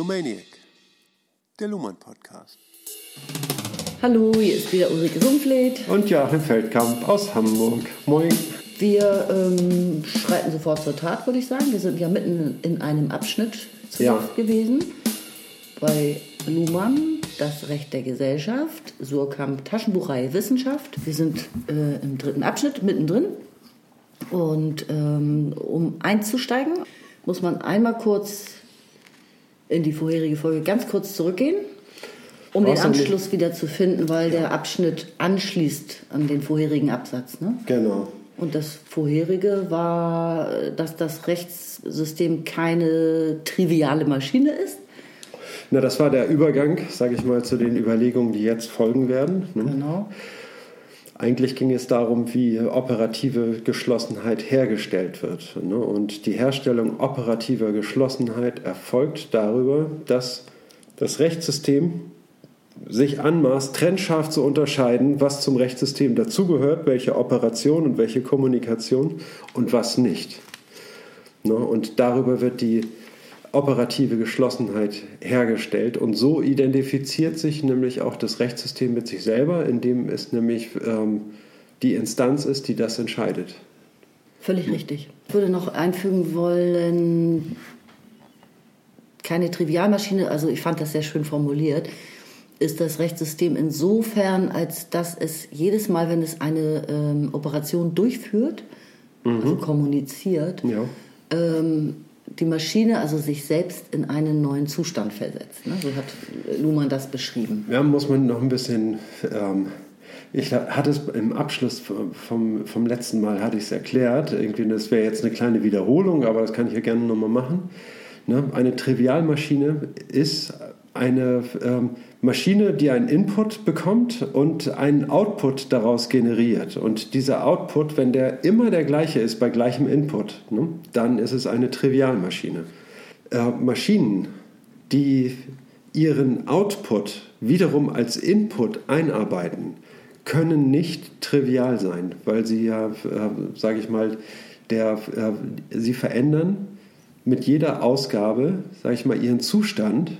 Lumaniac, der Luhmann Podcast. Hallo, hier ist wieder Ulrike Sumpfleth. Und Joachim Feldkamp aus Hamburg. Moin. Wir ähm, schreiten sofort zur Tat, würde ich sagen. Wir sind ja mitten in einem Abschnitt zu Ja. Gewesen. Bei Luhmann, das Recht der Gesellschaft, Surkamp, Taschenbuchreihe Wissenschaft. Wir sind äh, im dritten Abschnitt, mittendrin. Und ähm, um einzusteigen, muss man einmal kurz in die vorherige Folge ganz kurz zurückgehen, um den Brauchst nicht. Anschluss wieder zu finden, weil der Abschnitt anschließt an den vorherigen Absatz. Ne? Genau. Und das vorherige war, dass das Rechtssystem keine triviale Maschine ist. Na, das war der Übergang, sage ich mal, zu den Überlegungen, die jetzt folgen werden. ne? Genau. Eigentlich ging es darum, wie operative Geschlossenheit hergestellt wird. ne? Und die Herstellung operativer Geschlossenheit erfolgt darüber, dass das Rechtssystem sich anmaßt, trennscharf zu unterscheiden, was zum Rechtssystem dazugehört, welche Operation und welche Kommunikation und was nicht. Ne? Und darüber wird die operative Geschlossenheit hergestellt. Und so identifiziert sich nämlich auch das Rechtssystem mit sich selber, indem es nämlich ähm, die Instanz ist, die das entscheidet. Völlig richtig. Ich würde noch einfügen wollen, keine Trivialmaschine, also ich fand das sehr schön formuliert, ist das Rechtssystem insofern, als dass es jedes Mal, wenn es eine ähm, Operation durchführt, also kommuniziert, Ja. ähm, die Maschine also sich selbst in einen neuen Zustand versetzt. Ne? So hat Luhmann das beschrieben. Ja, muss man noch ein bisschen. Ähm, ich hatte es im Abschluss vom, vom letzten Mal hatte ich es erklärt. Irgendwie, das wäre jetzt eine kleine Wiederholung, aber das kann ich ja gerne nochmal machen. Ne? Eine Trivialmaschine ist eine ähm, Maschine, die einen Input bekommt und einen Output daraus generiert. Und dieser Output, wenn der immer der gleiche ist bei gleichem Input, ne, dann ist es eine Trivialmaschine. Äh, Maschinen, die ihren Output wiederum als Input einarbeiten, können nicht trivial sein, weil sie ja, äh, sage ich mal, der, äh, sie verändern mit jeder Ausgabe, sage ich mal, ihren Zustand,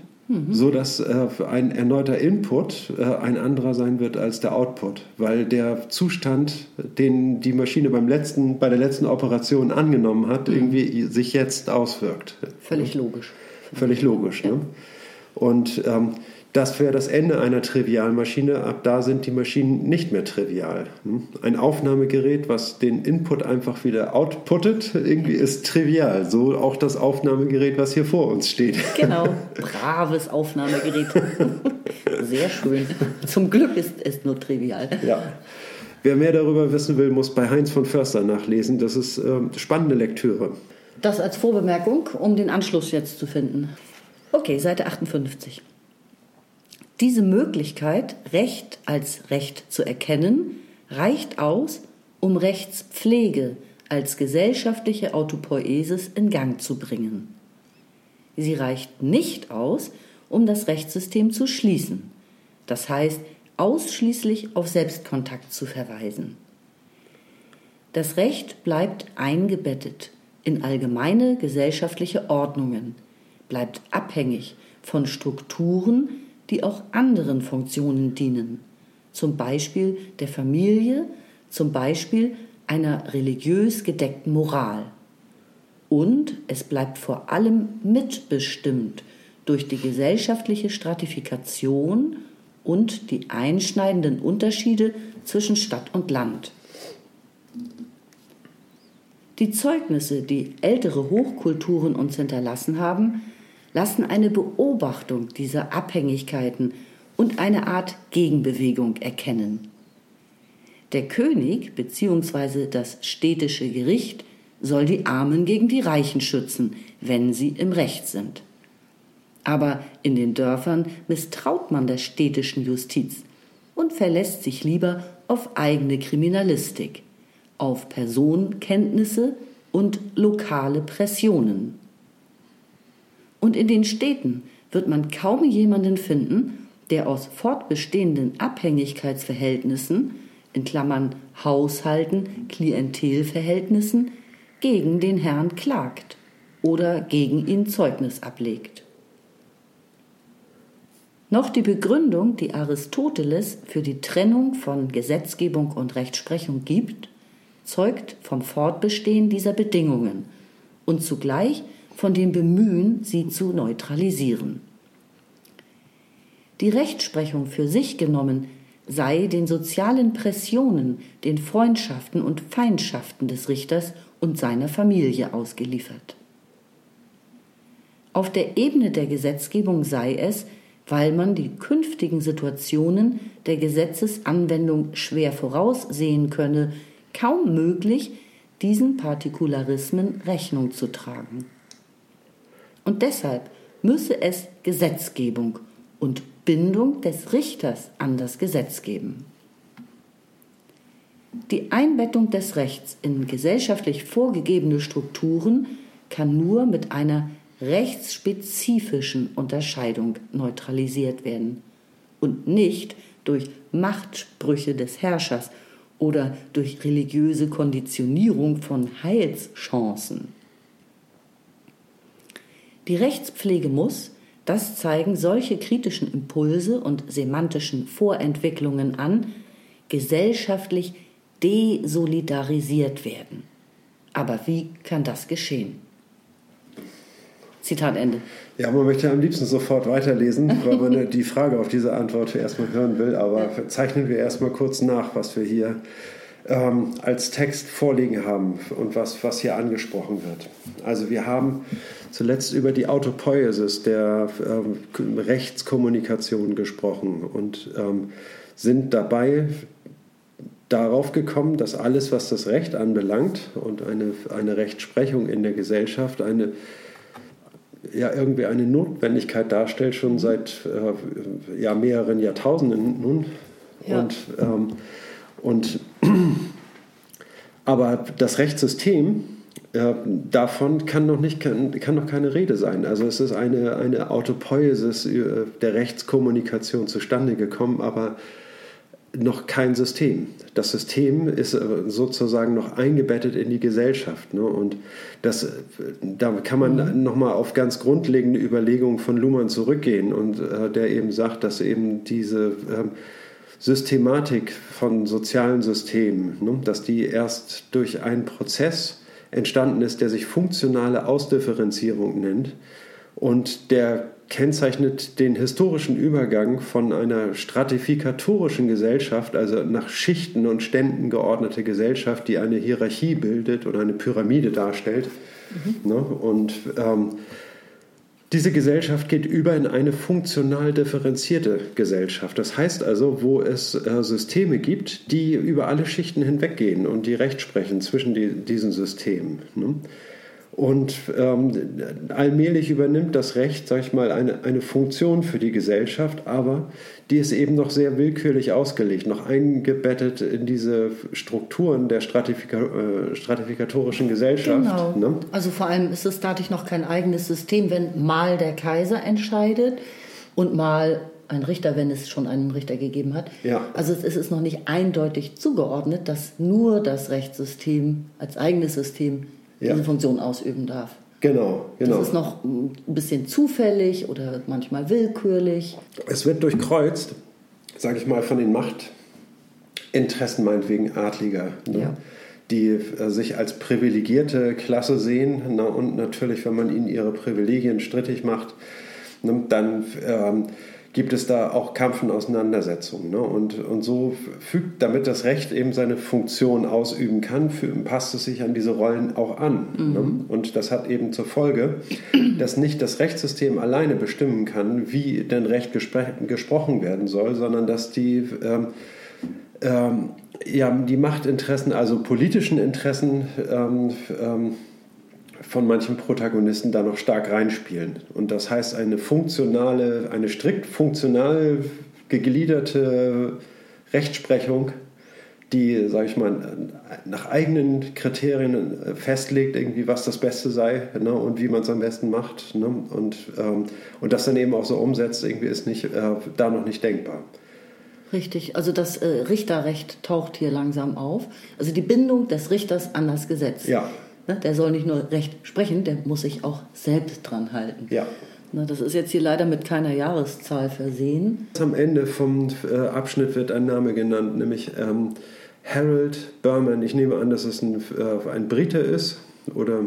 so dass äh, ein erneuter Input äh, ein anderer sein wird als der Output, weil der Zustand, den die Maschine beim letzten, bei der letzten Operation angenommen hat, irgendwie sich jetzt auswirkt. Völlig logisch. Völlig logisch. Ne? Und ähm, das wäre das Ende einer Trivialmaschine. Ab da sind die Maschinen nicht mehr trivial. ne? Ein Aufnahmegerät, was den Input einfach wieder outputtet, irgendwie ist trivial. So auch das Aufnahmegerät, was hier vor uns steht. Genau, braves Aufnahmegerät. Sehr schön. Zum Glück ist es nur trivial. Ja. Wer mehr darüber wissen will, muss bei Heinz von Förster nachlesen. Das ist ähm, spannende Lektüre. Das als Vorbemerkung, um den Anschluss jetzt zu finden. Okay, Seite 58. Diese Möglichkeit, Recht als Recht zu erkennen, reicht aus, um Rechtspflege als gesellschaftliche Autopoiesis in Gang zu bringen. Sie reicht nicht aus, um das Rechtssystem zu schließen, das heißt ausschließlich auf Selbstkontakt zu verweisen. Das Recht bleibt eingebettet in allgemeine gesellschaftliche Ordnungen, bleibt abhängig von Strukturen, die auch anderen Funktionen dienen, zum Beispiel der Familie, zum Beispiel einer religiös gedeckten Moral. Und es bleibt vor allem mitbestimmt durch die gesellschaftliche Stratifikation und die einschneidenden Unterschiede zwischen Stadt und Land. Die Zeugnisse, die ältere Hochkulturen uns hinterlassen haben, lassen eine Beobachtung dieser Abhängigkeiten und eine Art Gegenbewegung erkennen. Der König bzw. das städtische Gericht soll die Armen gegen die Reichen schützen, wenn sie im Recht sind. Aber in den Dörfern misstraut man der städtischen Justiz und verlässt sich lieber auf eigene Kriminalistik, auf Personenkenntnisse und lokale Pressionen. Und in den Städten wird man kaum jemanden finden, der aus fortbestehenden Abhängigkeitsverhältnissen, in Klammern Haushalten, Klientelverhältnissen, gegen den Herrn klagt oder gegen ihn Zeugnis ablegt. noch die Begründung, die Aristoteles für die Trennung von Gesetzgebung und Rechtsprechung gibt, zeugt vom Fortbestehen dieser Bedingungen und zugleich von dem Bemühen, sie zu neutralisieren. Die Rechtsprechung für sich genommen sei den sozialen Pressionen, den Freundschaften und Feindschaften des Richters und seiner Familie ausgeliefert. Auf der Ebene der Gesetzgebung sei es, weil man die künftigen Situationen der Gesetzesanwendung schwer voraussehen könne, kaum möglich, diesen Partikularismen Rechnung zu tragen. Und deshalb müsse es Gesetzgebung und Bindung des Richters an das Gesetz geben. Die Einbettung des Rechts in gesellschaftlich vorgegebene Strukturen kann nur mit einer rechtsspezifischen Unterscheidung neutralisiert werden und nicht durch Machtsprüche des Herrschers oder durch religiöse Konditionierung von Heilschancen. Die Rechtspflege muss, das zeigen solche kritischen Impulse und semantischen Vorentwicklungen an, gesellschaftlich desolidarisiert werden. Aber wie kann das geschehen? Zitat Ende. Ja, man möchte am liebsten sofort weiterlesen, weil man die Frage auf diese Antwort erstmal hören will. Aber zeichnen wir erstmal kurz nach, was wir hier ähm, als Text vorliegen haben und was, was hier angesprochen wird. Also wir haben zuletzt über die Autopoiesis der ähm, Rechtskommunikation gesprochen und ähm, sind dabei darauf gekommen, dass alles, was das Recht anbelangt und eine, eine Rechtsprechung in der Gesellschaft, eine ja irgendwie eine Notwendigkeit darstellt, schon seit äh, ja, mehreren Jahrtausenden nun. Ja. Und, ähm, und aber das Rechtssystem äh, davon kann noch, nicht, kann, kann noch keine Rede sein. Also es ist eine, eine Autopoiesis äh, der Rechtskommunikation zustande gekommen, aber noch kein System. Das System ist äh, sozusagen noch eingebettet in die Gesellschaft. Ne? Und das, da kann man mhm. nochmal auf ganz grundlegende Überlegungen von Luhmann zurückgehen und äh, der eben sagt, dass eben diese äh, Systematik von sozialen Systemen, ne? dass die erst durch einen Prozess entstanden ist, der sich funktionale Ausdifferenzierung nennt und der kennzeichnet den historischen Übergang von einer stratifikatorischen Gesellschaft, also nach Schichten und Ständen geordnete Gesellschaft, die eine Hierarchie bildet oder eine Pyramide darstellt. Mhm. Ne? Und ähm, diese Gesellschaft geht über in eine funktional differenzierte Gesellschaft. Das heißt also, wo es äh, Systeme gibt, die über alle Schichten hinweggehen und die Recht sprechen zwischen die, diesen Systemen. Ne? Und ähm, allmählich übernimmt das Recht, sag ich mal, eine, eine Funktion für die Gesellschaft, aber die ist eben noch sehr willkürlich ausgelegt, noch eingebettet in diese Strukturen der Stratifika äh, stratifikatorischen Gesellschaft. Genau. Ne? Also vor allem ist es dadurch noch kein eigenes System, wenn mal der Kaiser entscheidet und mal ein Richter, wenn es schon einen Richter gegeben hat. Ja. Also es ist noch nicht eindeutig zugeordnet, dass nur das Rechtssystem als eigenes System ja. diese Funktion ausüben darf. Genau, genau. Das ist noch ein bisschen zufällig oder manchmal willkürlich. Es wird durchkreuzt, sage ich mal, von den Machtinteressen meinetwegen Adliger, ne? ja. die äh, sich als privilegierte Klasse sehen na, und natürlich, wenn man ihnen ihre Privilegien strittig macht, ne, dann ähm, gibt es da auch Kampf und Auseinandersetzungen. Ne? Und, und so fügt, damit das Recht eben seine Funktion ausüben kann, für, passt es sich an diese Rollen auch an. Ne? Mhm. Ne? Und das hat eben zur Folge, dass nicht das Rechtssystem alleine bestimmen kann, wie denn Recht gespr gesprochen werden soll, sondern dass die, ähm, ähm, ja, die Machtinteressen, also politischen Interessen, ähm, ähm von manchen Protagonisten da noch stark reinspielen. Und das heißt, eine funktionale, eine strikt funktional gegliederte Rechtsprechung, die, sage ich mal, nach eigenen Kriterien festlegt, irgendwie, was das Beste sei ne, und wie man es am besten macht. Ne, und, ähm, und das dann eben auch so umsetzt, irgendwie ist nicht, äh, da noch nicht denkbar. Richtig, also das äh, Richterrecht taucht hier langsam auf. Also die Bindung des Richters an das Gesetz. Ja. Ne? Der soll nicht nur recht sprechen, der muss sich auch selbst dran halten. Ja. Na, das ist jetzt hier leider mit keiner Jahreszahl versehen. Am Ende vom äh, Abschnitt wird ein Name genannt, nämlich ähm, Harold Berman. Ich nehme an, dass es ein, äh, ein Brite ist oder,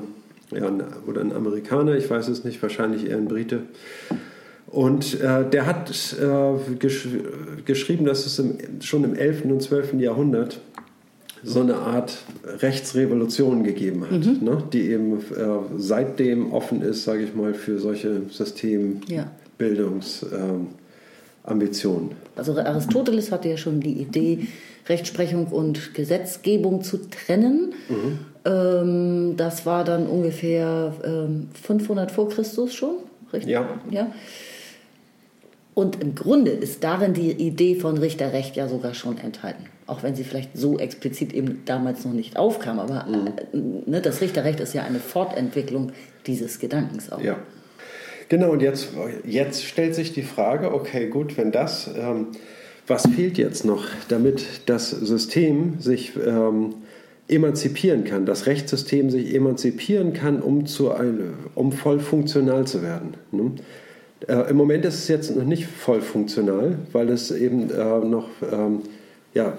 ja, ein, oder ein Amerikaner, ich weiß es nicht, wahrscheinlich eher ein Brite. Und äh, der hat äh, gesch geschrieben, dass es im, schon im 11. und 12. Jahrhundert so eine Art Rechtsrevolution gegeben hat, mhm. ne, die eben äh, seitdem offen ist, sage ich mal, für solche Systembildungsambitionen. Ja. also Aristoteles hatte ja schon die Idee, Rechtsprechung und Gesetzgebung zu trennen. Mhm. Ähm, das war dann ungefähr ähm, 500 vor Christus schon, richtig? Ja. ja. Und im Grunde ist darin die Idee von Richterrecht ja sogar schon enthalten. Auch wenn sie vielleicht so explizit eben damals noch nicht aufkam. Aber mhm. äh, ne, das Richterrecht ist ja eine Fortentwicklung dieses Gedankens auch. Ja. Genau, und jetzt, jetzt stellt sich die Frage, okay, gut, wenn das, ähm, was fehlt jetzt noch, damit das System sich ähm, emanzipieren kann, das Rechtssystem sich emanzipieren kann, um, zu ein, um voll funktional zu werden. Ne? Äh, Im Moment ist es jetzt noch nicht voll funktional, weil es eben äh, noch, ähm, ja,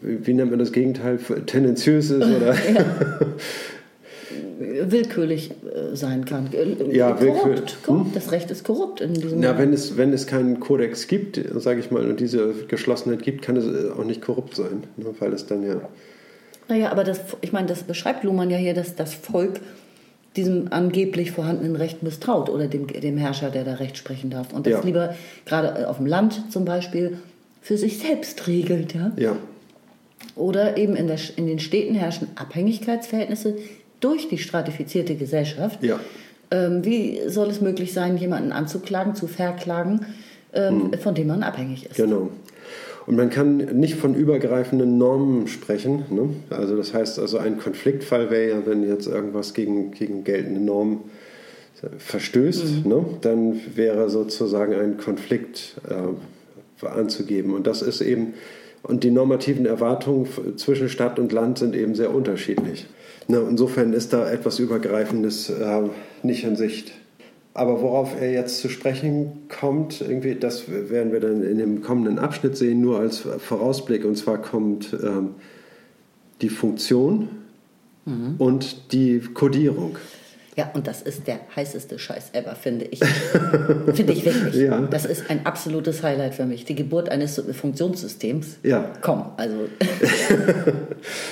wie nennt man das Gegenteil, tendenziös ist oder willkürlich äh, sein kann. Ja, korrupt, korrupt. Hm? Das Recht ist korrupt in diesem Ja, wenn es, wenn es keinen Kodex gibt, sage ich mal, und diese Geschlossenheit gibt, kann es äh, auch nicht korrupt sein, ne, weil es dann ja. Naja, aber das, ich meine, das beschreibt Luhmann ja hier, dass das Volk diesem angeblich vorhandenen Recht misstraut oder dem, dem Herrscher, der da Recht sprechen darf. Und das ja. lieber gerade äh, auf dem Land zum Beispiel für sich selbst regelt. Ja? ja. Oder eben in, der, in den Städten herrschen Abhängigkeitsverhältnisse durch die stratifizierte Gesellschaft. Ja. Ähm, wie soll es möglich sein, jemanden anzuklagen, zu verklagen, ähm, hm. von dem man abhängig ist? Genau. Und man kann nicht von übergreifenden Normen sprechen. Ne? Also das heißt, also ein Konfliktfall wäre ja, wenn jetzt irgendwas gegen, gegen geltende Normen verstößt, mhm. ne? dann wäre sozusagen ein Konflikt äh, anzugeben. Und das ist eben, und die normativen Erwartungen zwischen Stadt und Land sind eben sehr unterschiedlich. Ne? Insofern ist da etwas Übergreifendes äh, nicht in Sicht. Aber worauf er jetzt zu sprechen kommt, irgendwie, das werden wir dann in dem kommenden Abschnitt sehen, nur als Vorausblick. Und zwar kommt ähm, die Funktion mhm. und die Codierung. Ja, und das ist der heißeste Scheiß ever, finde ich. finde ich wirklich. Ja. Das ist ein absolutes Highlight für mich. Die Geburt eines Funktionssystems. Ja. Komm, also.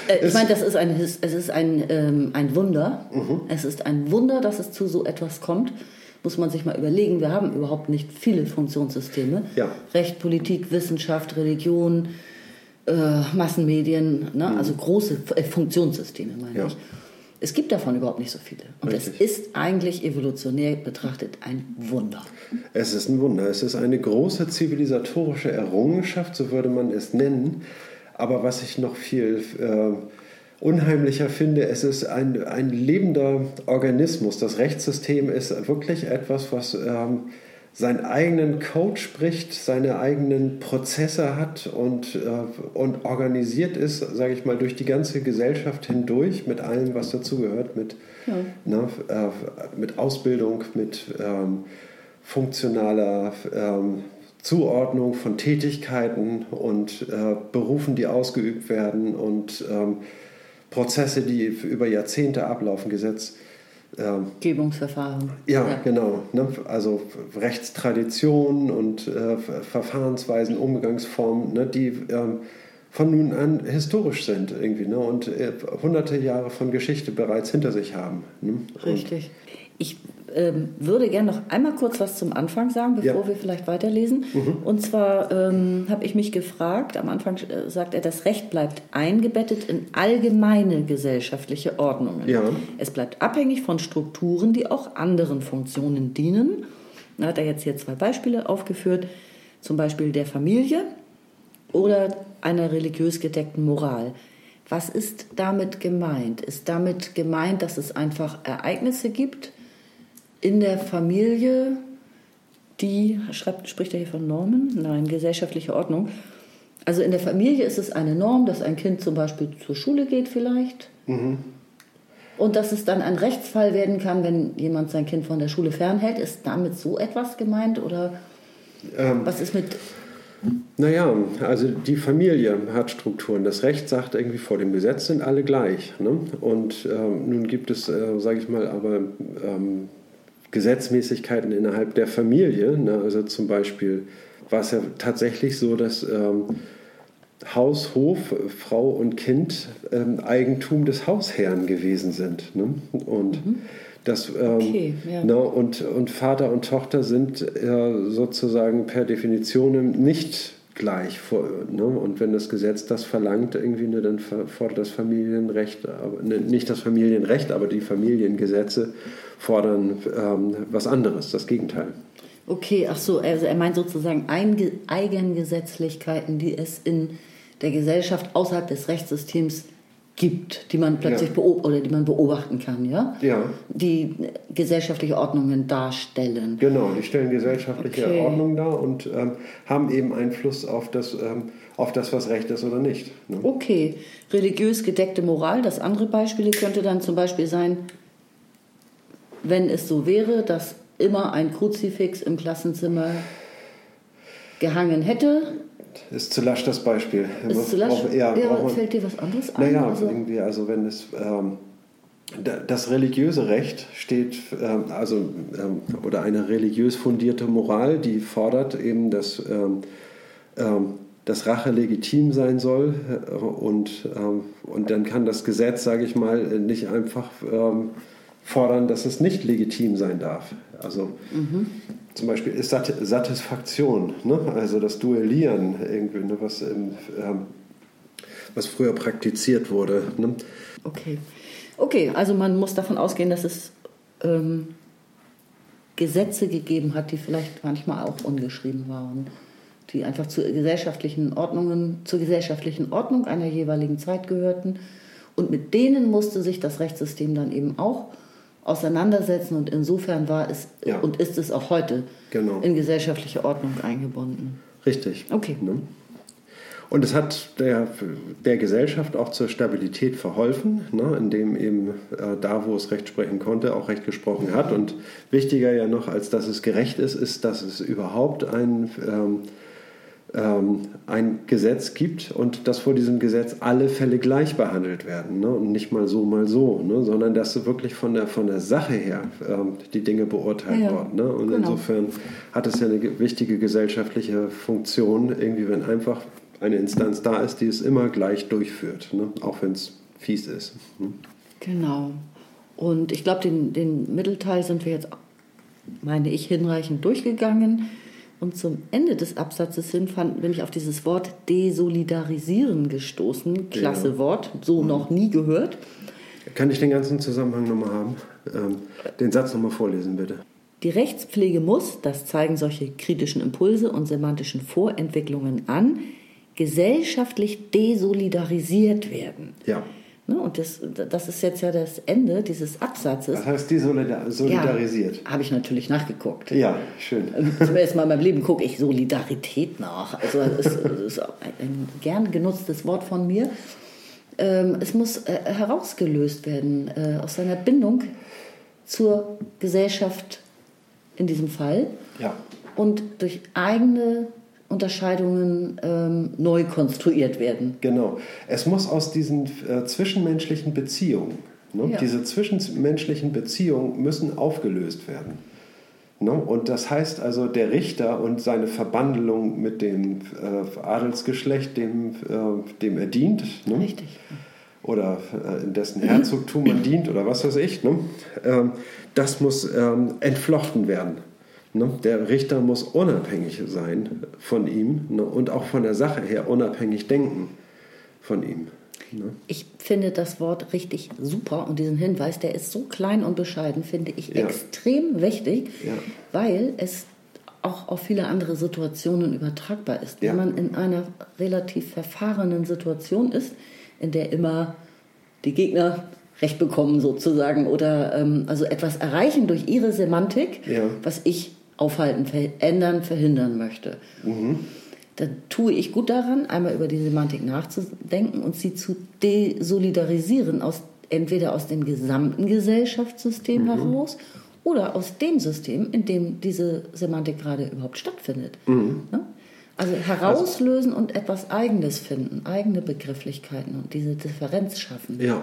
Äh, ich meine, das ist ein, es ist ein, ähm, ein Wunder. Mhm. Es ist ein Wunder, dass es zu so etwas kommt muss man sich mal überlegen, wir haben überhaupt nicht viele Funktionssysteme. Ja. Recht, Politik, Wissenschaft, Religion, äh, Massenmedien, ne? Mhm. also große äh, Funktionssysteme meine ja. ich. Es gibt davon überhaupt nicht so viele. Und Richtig. es ist eigentlich evolutionär betrachtet ein Wunder. Es ist ein Wunder. Es ist eine große zivilisatorische Errungenschaft, so würde man es nennen. Aber was ich noch viel äh, unheimlicher finde, es ist ein, ein lebender Organismus. Das Rechtssystem ist wirklich etwas, was ähm, seinen eigenen Code spricht, seine eigenen Prozesse hat und, äh, und organisiert ist, sage ich mal, durch die ganze Gesellschaft hindurch mit allem, was dazugehört, mit, ja. ne, äh, mit Ausbildung, mit ähm, funktionaler ähm, Zuordnung von Tätigkeiten und äh, Berufen, die ausgeübt werden und ähm, Prozesse, die über Jahrzehnte ablaufen, Gesetz. Ähm, Gebungsverfahren. Ja, ja. genau. Ne? Also Rechtstraditionen und äh, Verfahrensweisen, Umgangsformen, ne? die ähm, von nun an historisch sind irgendwie ne? und äh, hunderte Jahre von Geschichte bereits hinter sich haben. Ne? Richtig. Ich ähm, würde gerne noch einmal kurz was zum Anfang sagen, bevor ja. wir vielleicht weiterlesen. Mhm. Und zwar ähm, habe ich mich gefragt, am Anfang äh, sagt er, das Recht bleibt eingebettet in allgemeine gesellschaftliche Ordnungen. Ja. Es bleibt abhängig von Strukturen, die auch anderen Funktionen dienen. Da hat er jetzt hier zwei Beispiele aufgeführt, zum Beispiel der Familie oder einer religiös gedeckten Moral. Was ist damit gemeint? Ist damit gemeint, dass es einfach Ereignisse gibt, in der Familie, die, schreibt, spricht er hier von Normen? Nein, gesellschaftliche Ordnung. Also in der Familie ist es eine Norm, dass ein Kind zum Beispiel zur Schule geht vielleicht. Mhm. Und dass es dann ein Rechtsfall werden kann, wenn jemand sein Kind von der Schule fernhält. Ist damit so etwas gemeint? Oder Ähm, was ist mit. Naja, also die Familie hat Strukturen. Das Recht sagt irgendwie, vor dem Gesetz sind alle gleich. Ne? Und ähm, nun gibt es, äh, sage ich mal, aber ähm, Gesetzmäßigkeiten innerhalb der Familie. Ne? Also zum Beispiel war es ja tatsächlich so, dass ähm, Haus, Hof, Frau und Kind ähm, Eigentum des Hausherrn gewesen sind. Ne? Und das, ähm, Okay, ja. ne, und, und Vater und Tochter sind äh, sozusagen per Definition nicht gleich. Ne? Und wenn das Gesetz das verlangt, irgendwie, ne, dann fordert das Familienrecht, aber, ne, nicht das Familienrecht, aber die Familiengesetze fordern ähm, was anderes, das Gegenteil. Okay, ach so, also er meint sozusagen Eigengesetzlichkeiten, die es in der Gesellschaft außerhalb des Rechtssystems gibt, die man plötzlich Ja. beob oder die man beobachten kann, ja? Ja. Die gesellschaftliche Ordnungen darstellen. Genau, die stellen gesellschaftliche Okay. Ordnung dar und ähm, haben eben Einfluss auf das, ähm, auf das, was Recht ist oder nicht. Ne? Okay, religiös gedeckte Moral. Das andere Beispiel könnte dann zum Beispiel sein, wenn es so wäre, dass immer ein Kruzifix im Klassenzimmer gehangen hätte. Ist zu lasch das Beispiel. Ist zu lasch? Braucht- ja, ja, man- fällt dir was anderes ein? Naja, Also- irgendwie, also wenn es ähm, da- das religiöse Recht steht, ähm, also ähm, oder eine religiös fundierte Moral, die fordert eben, dass, ähm, ähm, dass Rache legitim sein soll äh, und, ähm, und dann kann das Gesetz, sage ich mal, nicht einfach ähm, fordern, dass es nicht legitim sein darf. Also zum Beispiel ist Sat Satisfaktion, ne? also das Duellieren, irgendwie, ne? was, ähm, was früher praktiziert wurde. Ne? Okay. Okay, also man muss davon ausgehen, dass es ähm, Gesetze gegeben hat, die vielleicht manchmal auch ungeschrieben waren, die einfach zu gesellschaftlichen Ordnungen, zur gesellschaftlichen Ordnung einer jeweiligen Zeit gehörten. Und mit denen musste sich das Rechtssystem dann eben auch auseinandersetzen. Und insofern war es Ja. und ist es auch heute Genau. in gesellschaftliche Ordnung eingebunden. Richtig. Okay. Ne? Und es hat der, der Gesellschaft auch zur Stabilität verholfen, ne? indem eben äh, da, wo es Recht sprechen konnte, auch Recht gesprochen hat. Und wichtiger ja noch, als dass es gerecht ist, ist, dass es überhaupt ein, ähm, ähm, ein Gesetz gibt und dass vor diesem Gesetz alle Fälle gleich behandelt werden. Ne? Und nicht mal so, mal so, ne? sondern dass wirklich von der, von der Sache her ähm, die Dinge beurteilt Ja, wurden. Ne? Und genau. insofern hat es ja eine ge- wichtige gesellschaftliche Funktion, irgendwie, wenn einfach eine Instanz da ist, die es immer gleich durchführt, ne? auch wenn es fies ist. Hm? Genau. Und ich glaube, den, den Mittelteil sind wir jetzt, meine ich, hinreichend durchgegangen. Und zum Ende des Absatzes hin fand, bin ich auf dieses Wort desolidarisieren gestoßen. Klasse Ja. Wort, so noch nie gehört. Kann ich den ganzen Zusammenhang nochmal haben? Ähm, den Satz nochmal vorlesen, bitte. Die Rechtspflege muss, das zeigen solche kritischen Impulse und semantischen Vorentwicklungen an, gesellschaftlich desolidarisiert werden. Ja. Ne, Und das, das ist jetzt ja das Ende dieses Absatzes. Das heißt, die solidar solidarisiert. Ja, habe ich natürlich nachgeguckt. Ja, schön. Zum ersten Mal in meinem Leben gucke ich Solidarität nach. Also es ist, ein gern genutztes Wort von mir. Ähm, es muss äh, herausgelöst werden äh, aus seiner Bindung zur Gesellschaft in diesem Fall Ja. und durch eigene Unterscheidungen ähm, neu konstruiert werden. Genau. Es muss aus diesen äh, zwischenmenschlichen Beziehungen, ne? Ja. diese zwischenmenschlichen Beziehungen müssen aufgelöst werden. Ne? Und das heißt also, der Richter und seine Verbandelung mit dem äh, Adelsgeschlecht, dem, äh, dem er dient, ne? Richtig. oder äh, in dessen Herzogtum man dient oder was weiß ich, ne? ähm, das muss ähm, entflochten werden. Ne? Der Richter muss unabhängig sein von ihm ne? und auch von der Sache her unabhängig denken von ihm. Ne? Ich finde das Wort richtig super und diesen Hinweis, der ist so klein und bescheiden, finde ich Ja. extrem wichtig, Ja. weil es auch auf viele andere Situationen übertragbar ist. Ja. Wenn man in einer relativ verfahrenen Situation ist, in der immer die Gegner Recht bekommen sozusagen oder ähm, also etwas erreichen durch ihre Semantik, Ja. was ich aufhalten, verändern, verhindern möchte. Dann tue ich gut daran, einmal über die Semantik nachzudenken und sie zu desolidarisieren aus entweder aus dem gesamten Gesellschaftssystem heraus oder aus dem System, in dem diese Semantik gerade überhaupt stattfindet. Ne? Also herauslösen und etwas Eigenes finden, eigene Begrifflichkeiten und diese Differenz schaffen. Ja.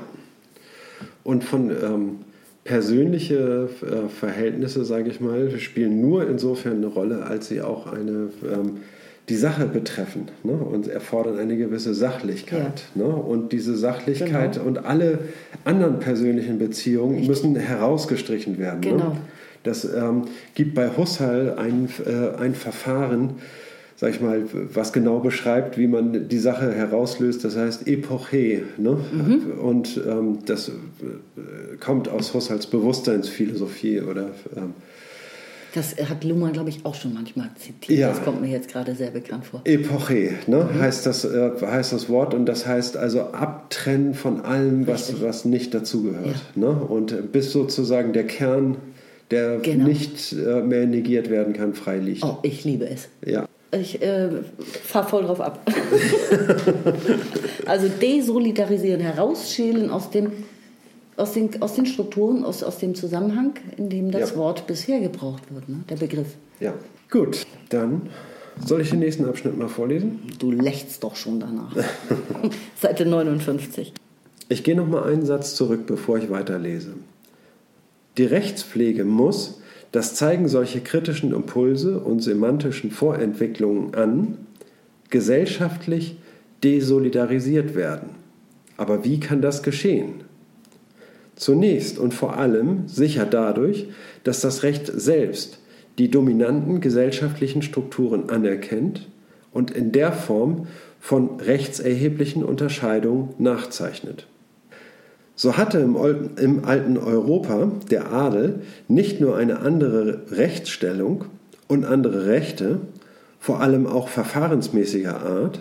Und von ähm, persönliche äh, Verhältnisse, sage ich mal, spielen nur insofern eine Rolle, als sie auch eine ähm, die Sache betreffen ne? und erfordern eine gewisse Sachlichkeit. Ne? Und diese Sachlichkeit Genau. und alle anderen persönlichen Beziehungen Richtig. müssen herausgestrichen werden. Ne? Genau. Das ähm, gibt bei Husserl ein, äh, ein Verfahren, sag ich mal, was genau beschreibt, wie man die Sache herauslöst. Das heißt Epoche. Ne? Mhm. Und ähm, das äh, kommt aus Husserls Bewusstseinsphilosophie oder ähm, Das hat Luhmann, glaube ich, auch schon manchmal zitiert. Ja. Das kommt mir jetzt gerade sehr bekannt vor. Epoche, ne? heißt, das, äh, heißt das Wort und das heißt also abtrennen von allem, was, Richtig. was nicht dazugehört. Ne? Und bis sozusagen der Kern, der Genau. nicht äh, mehr negiert werden kann, frei liegt. Oh, ich liebe es. Ja. Ich äh, fahre voll drauf ab. also desolidarisieren, herausschälen aus, dem, aus, den, aus den Strukturen, aus, aus dem Zusammenhang, in dem das Ja. Wort bisher gebraucht wird, ne? der Begriff. ja. Gut, dann soll ich den nächsten Abschnitt mal vorlesen? Du lächst doch schon danach. Seite 59. Ich gehe noch mal einen Satz zurück, bevor ich weiterlese. Die Rechtspflege muss, das zeigen solche kritischen Impulse und semantischen Vorentwicklungen an, gesellschaftlich desolidarisiert werden. Aber wie kann das geschehen? Zunächst und vor allem sicher dadurch, dass das Recht selbst die dominanten gesellschaftlichen Strukturen anerkennt und in der Form von rechtserheblichen Unterscheidungen nachzeichnet. So hatte im, alten Europa der Adel nicht nur eine andere Rechtsstellung und andere Rechte, vor allem auch verfahrensmäßiger Art,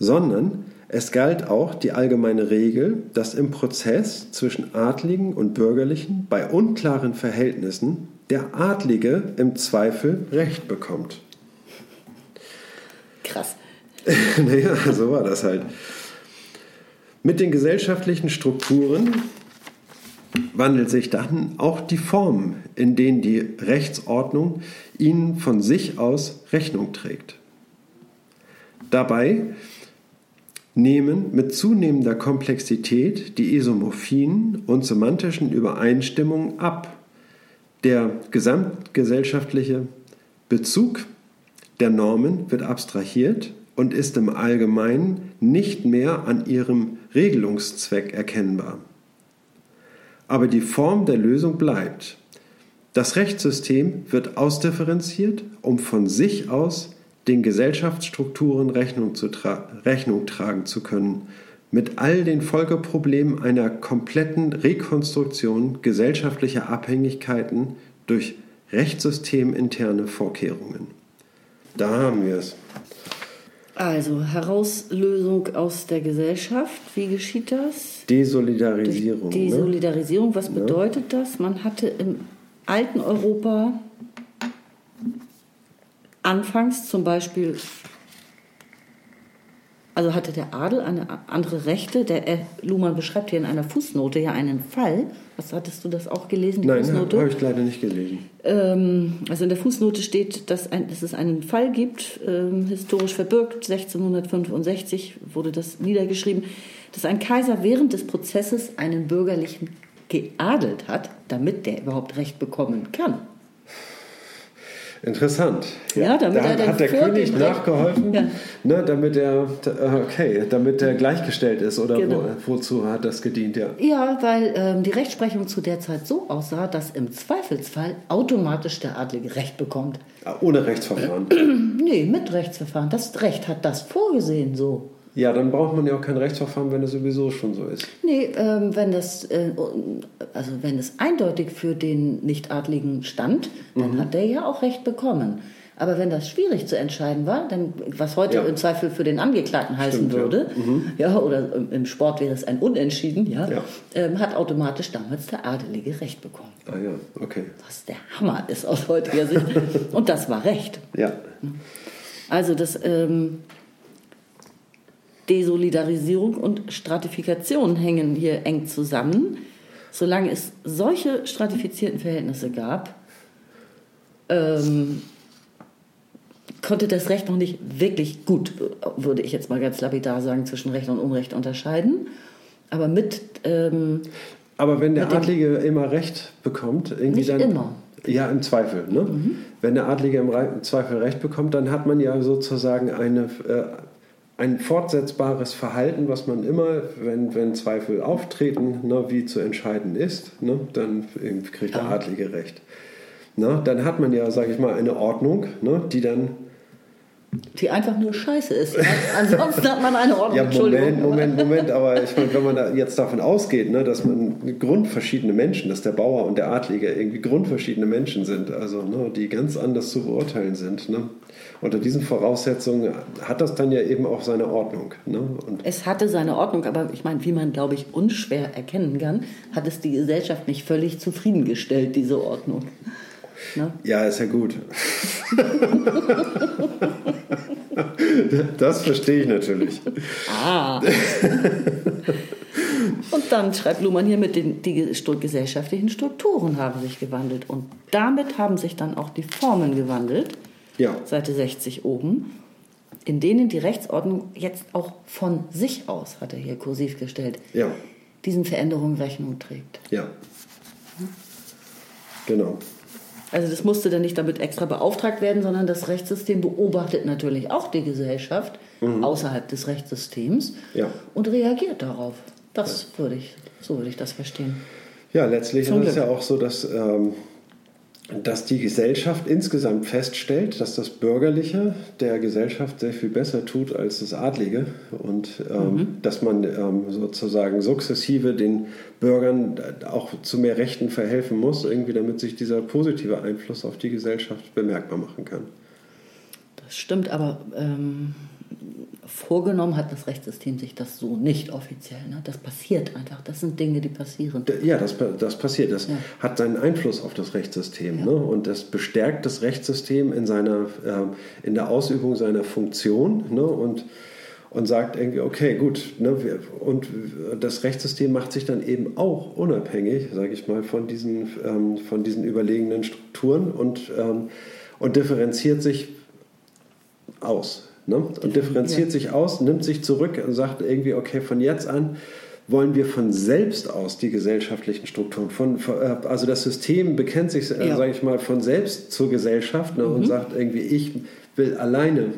sondern es galt auch die allgemeine Regel, dass im Prozess zwischen Adligen und Bürgerlichen bei unklaren Verhältnissen der Adlige im Zweifel Recht bekommt. Krass. naja, so war das halt. Mit den gesellschaftlichen Strukturen wandelt sich dann auch die Form, in denen die Rechtsordnung ihnen von sich aus Rechnung trägt. Dabei nehmen mit zunehmender Komplexität die isomorphien und semantischen Übereinstimmungen ab. Der gesamtgesellschaftliche Bezug der Normen wird abstrahiert und ist im Allgemeinen nicht mehr an ihrem Regelungszweck erkennbar. Aber die Form der Lösung bleibt. Das Rechtssystem wird ausdifferenziert, um von sich aus den Gesellschaftsstrukturen Rechnung, tra Rechnung tragen zu können, mit all den Folgeproblemen einer kompletten Rekonstruktion gesellschaftlicher Abhängigkeiten durch rechtssysteminterne Vorkehrungen. Da haben wir es. Also Herauslösung aus der Gesellschaft. Wie geschieht das? Desolidarisierung. Die ne? Solidarisierung, was bedeutet das? Man hatte im alten Europa anfangs zum Beispiel, also hatte der Adel eine andere Rechte. Der äh, Luhmann beschreibt hier in einer Fußnote ja einen Fall. Was hattest du das auch gelesen? Die Nein, habe ich leider nicht gelesen. Ähm, also in der Fußnote steht, dass, ein, dass es einen Fall gibt, ähm, historisch verbürgt, 1665 wurde das niedergeschrieben, dass ein Kaiser während des Prozesses einen Bürgerlichen geadelt hat, damit der überhaupt Recht bekommen kann. Interessant. Ja, damit da er hat, dann hat der König Recht- nachgeholfen, Ja. ne, damit er okay, damit er gleichgestellt ist oder Genau. wo, wozu hat das gedient? Ja. Ja, weil ähm, die Rechtsprechung zu der Zeit so aussah, dass im Zweifelsfall automatisch der Adlige Recht bekommt. Ohne Rechtsverfahren. Nee, mit Rechtsverfahren. Das Recht hat das vorgesehen so. Ja, dann braucht man ja auch kein Rechtsverfahren, wenn es sowieso schon so ist. Nee, ähm, wenn das äh, also wenn es eindeutig für den Nichtadligen stand, dann Mhm. hat der ja auch Recht bekommen. Aber wenn das schwierig zu entscheiden war, dann was heute Ja. im Zweifel für den Angeklagten heißen Stimmt, ja. würde, ja. oder im- im Sport wäre es ein Unentschieden, ja, Ja. Ähm, hat automatisch damals der Adelige Recht bekommen. Ah ja, okay. Was der Hammer ist aus heutiger Sicht. Und das war Recht. Ja. Also das, ähm, Desolidarisierung und Stratifikation hängen hier eng zusammen. Solange es solche stratifizierten Verhältnisse gab, ähm, konnte das Recht noch nicht wirklich gut, würde ich jetzt mal ganz lapidar sagen, zwischen Recht und Unrecht unterscheiden. Aber mit. Ähm, aber wenn der Adlige immer Recht bekommt, irgendwie nicht dann. immer. Ja, im Zweifel. Ne? Mhm. Wenn der Adlige im, Zweifel Recht bekommt, dann hat man ja sozusagen eine, äh, ein fortsetzbares Verhalten, was man immer, wenn, wenn Zweifel auftreten, ne, wie zu entscheiden ist, ne, dann kriegt der Adlige Recht. Na, dann hat man ja, sage ich mal, eine Ordnung, ne, die dann die einfach nur scheiße ist. Ansonsten hat man eine Ordnung. Ja, Moment, Moment, Moment. Aber ich meine, wenn man da jetzt davon ausgeht, ne, dass man grundverschiedene Menschen, dass der Bauer und der Adlige irgendwie grundverschiedene Menschen sind, also ne, die ganz anders zu beurteilen sind. Ne? Unter diesen Voraussetzungen hat das dann ja eben auch seine Ordnung. Ne? Und es hatte seine Ordnung, aber ich meine, wie man, glaube ich, unschwer erkennen kann, hat es die Gesellschaft nicht völlig zufriedengestellt, diese Ordnung. Ne? Ja, ist ja gut. das verstehe ich natürlich. Ah. Und dann schreibt Luhmann hier mit den die gesellschaftlichen Strukturen haben sich gewandelt. Und damit haben sich dann auch die Formen gewandelt. Ja. Seite 60 oben. In denen die Rechtsordnung jetzt auch von sich aus, hat er hier kursiv gestellt, ja. diesen Veränderungen Rechnung trägt. Ja. Genau. Also das musste dann nicht damit extra beauftragt werden, sondern das Rechtssystem beobachtet natürlich auch die Gesellschaft mhm. außerhalb des Rechtssystems ja. und reagiert darauf. Das ja. würde ich, so würde ich das verstehen. Ja, letztlich ist es ja auch so, dass ähm, dass die Gesellschaft insgesamt feststellt, dass das Bürgerliche der Gesellschaft sehr viel besser tut als das Adlige und ähm, mhm. dass man ähm, sozusagen sukzessive den Bürgern auch zu mehr Rechten verhelfen muss, irgendwie damit sich dieser positive Einfluss auf die Gesellschaft bemerkbar machen kann. Das stimmt, aber ähm, vorgenommen hat das Rechtssystem sich das so nicht offiziell. Ne? Das passiert einfach. Das sind Dinge, die passieren. Ja, das, das passiert. Das ja. hat seinen Einfluss auf das Rechtssystem. Ja. Ne? Und das bestärkt das Rechtssystem in, seiner, äh, in der Ausübung seiner Funktion. Ne? Und, und sagt irgendwie, okay, gut. Ne? Und das Rechtssystem macht sich dann eben auch unabhängig, sage ich mal, von diesen, ähm, von diesen überlegenen Strukturen und, ähm, und differenziert sich aus. Ne? Und differenziert ja. sich aus, nimmt sich zurück und sagt irgendwie, okay, von jetzt an wollen wir von selbst aus die gesellschaftlichen Strukturen, von, äh, also das System bekennt sich, äh, ja. sage ich mal, von selbst zur Gesellschaft ne, mhm. und sagt irgendwie, ich will alleine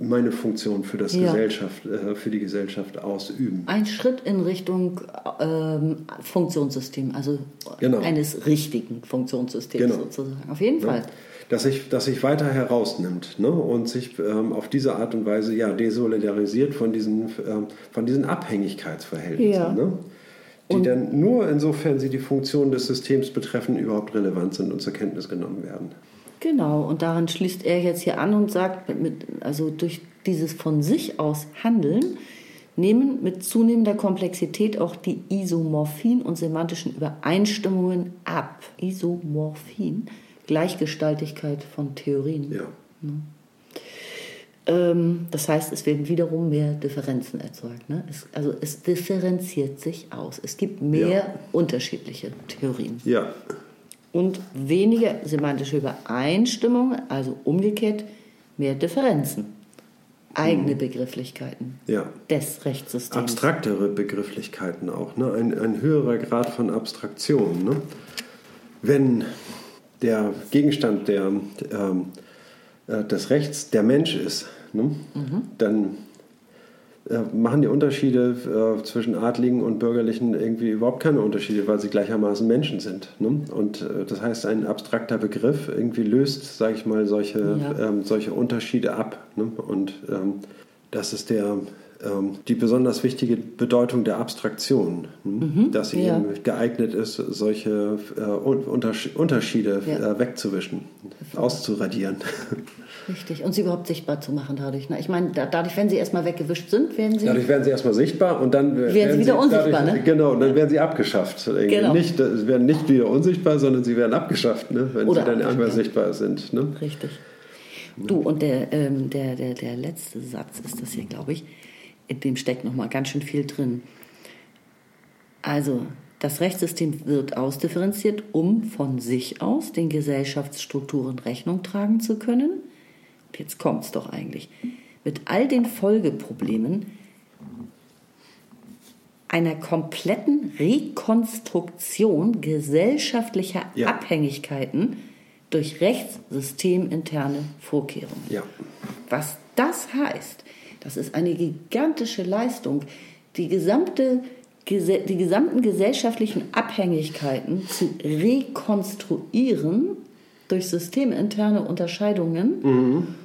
meine Funktion für, das ja. Gesellschaft, äh, für die Gesellschaft ausüben. Ein Schritt in Richtung ähm, Funktionssystem, also genau. eines richtigen Funktionssystems genau. sozusagen. Auf jeden Fall dass sich, dass sich weiter herausnimmt ne? und sich ähm, auf diese Art und Weise ja, desolidarisiert von diesen, ähm, von diesen Abhängigkeitsverhältnissen. Ja. Ne? Die und dann nur insofern sie die Funktion des Systems betreffen, überhaupt relevant sind und zur Kenntnis genommen werden. Genau, und daran schließt er jetzt hier an und sagt, mit, also durch dieses von sich aus Handeln nehmen mit zunehmender Komplexität auch die Isomorphien und semantischen Übereinstimmungen ab. Isomorphien Gleichgestaltigkeit von Theorien. Ja. Ne? Ähm, das heißt, es werden wiederum mehr Differenzen erzeugt. Ne? Es, also es differenziert sich aus. Es gibt mehr ja. unterschiedliche Theorien. Ja. Und weniger semantische Übereinstimmung, also umgekehrt mehr Differenzen. Eigene hm. Begrifflichkeiten ja. des Rechtssystems. Abstraktere Begrifflichkeiten auch. Ne? Ein, ein höherer Grad von Abstraktion. Ne? Wenn der Gegenstand der, ähm, äh, des Rechts der Mensch ist, ne? mhm. dann äh, machen die Unterschiede äh, zwischen Adligen und Bürgerlichen irgendwie überhaupt keine Unterschiede, weil sie gleichermaßen Menschen sind. Ne? Und äh, das heißt, ein abstrakter Begriff irgendwie löst, sage ich mal, solche, ja. ähm, solche Unterschiede ab. Ne? Und ähm, das ist der die besonders wichtige Bedeutung der Abstraktion, hm? mhm, dass sie ja. geeignet ist, solche äh, Unterschiede ja. äh, wegzuwischen, auszuradieren. Richtig, und sie überhaupt sichtbar zu machen dadurch. Ne? Ich meine, dadurch, wenn sie erstmal weggewischt sind, werden sie. Dadurch werden sie erstmal sichtbar und dann werden, werden sie wieder sie unsichtbar. Dadurch, ne? Genau, und dann werden sie abgeschafft. Genau. Nicht, sie werden nicht wieder unsichtbar, sondern sie werden abgeschafft, ne? wenn Oder sie dann einmal sichtbar sind. Ne? Richtig. Du, und der, ähm, der, der, der letzte Satz ist das hier, glaube ich in dem steckt noch mal ganz schön viel drin. Also, das Rechtssystem wird ausdifferenziert, um von sich aus den Gesellschaftsstrukturen Rechnung tragen zu können. Und jetzt kommt es doch eigentlich. Mit all den Folgeproblemen einer kompletten Rekonstruktion gesellschaftlicher Ja. Abhängigkeiten durch rechtssysteminterne Vorkehrungen. Ja. Was das heißt, das ist eine gigantische Leistung, die, gesamte, die gesamten gesellschaftlichen Abhängigkeiten zu rekonstruieren durch systeminterne Unterscheidungen,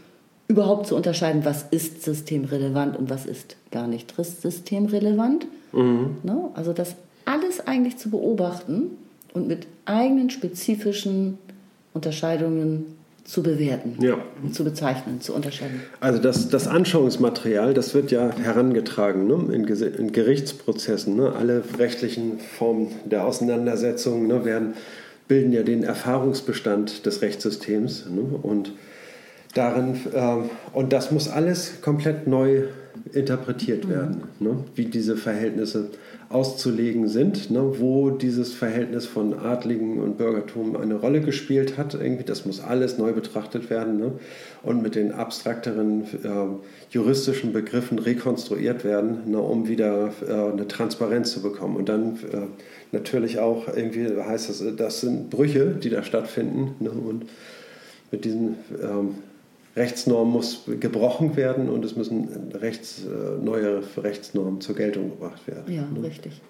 überhaupt zu unterscheiden, was ist systemrelevant und was ist gar nicht systemrelevant. Ne? Also das alles eigentlich zu beobachten und mit eigenen spezifischen Unterscheidungen zu bewerten, Ja. zu bezeichnen, zu unterscheiden. Also das, das Anschauungsmaterial, das wird ja herangetragen ne, in, in Gerichtsprozessen. Ne, alle rechtlichen Formen der Auseinandersetzung ne, werden, bilden ja den Erfahrungsbestand des Rechtssystems. Ne, und, darin, ähm, und das muss alles komplett neu interpretiert werden, ne, wie diese Verhältnisse auszulegen sind, ne, wo dieses Verhältnis von Adligen und Bürgertum eine Rolle gespielt hat. Irgendwie, das muss alles neu betrachtet werden ne, und mit den abstrakteren äh, juristischen Begriffen rekonstruiert werden, ne, um wieder äh, eine Transparenz zu bekommen. Und dann äh, natürlich auch irgendwie heißt das, äh, das sind Brüche, die da stattfinden. Ne, und mit diesen ähm, Rechtsnormen muss gebrochen werden und es müssen Rechts, äh, neue Rechtsnormen zur Geltung gebracht werden. Ja, richtig.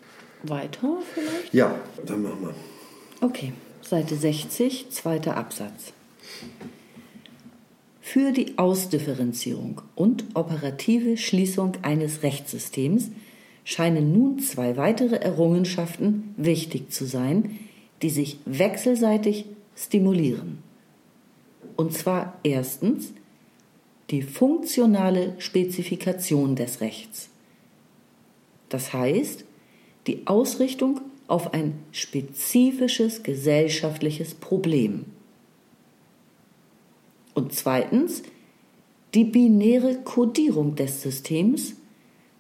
Weiter vielleicht? Ja, dann machen wir. Okay, Seite 60, zweiter Absatz. Für die Ausdifferenzierung und operative Schließung eines Rechtssystems scheinen nun zwei weitere Errungenschaften wichtig zu sein, die sich wechselseitig stimulieren. Und zwar erstens die funktionale Spezifikation des Rechts. Das heißt, die Ausrichtung auf ein spezifisches gesellschaftliches Problem. Und zweitens die binäre Kodierung des Systems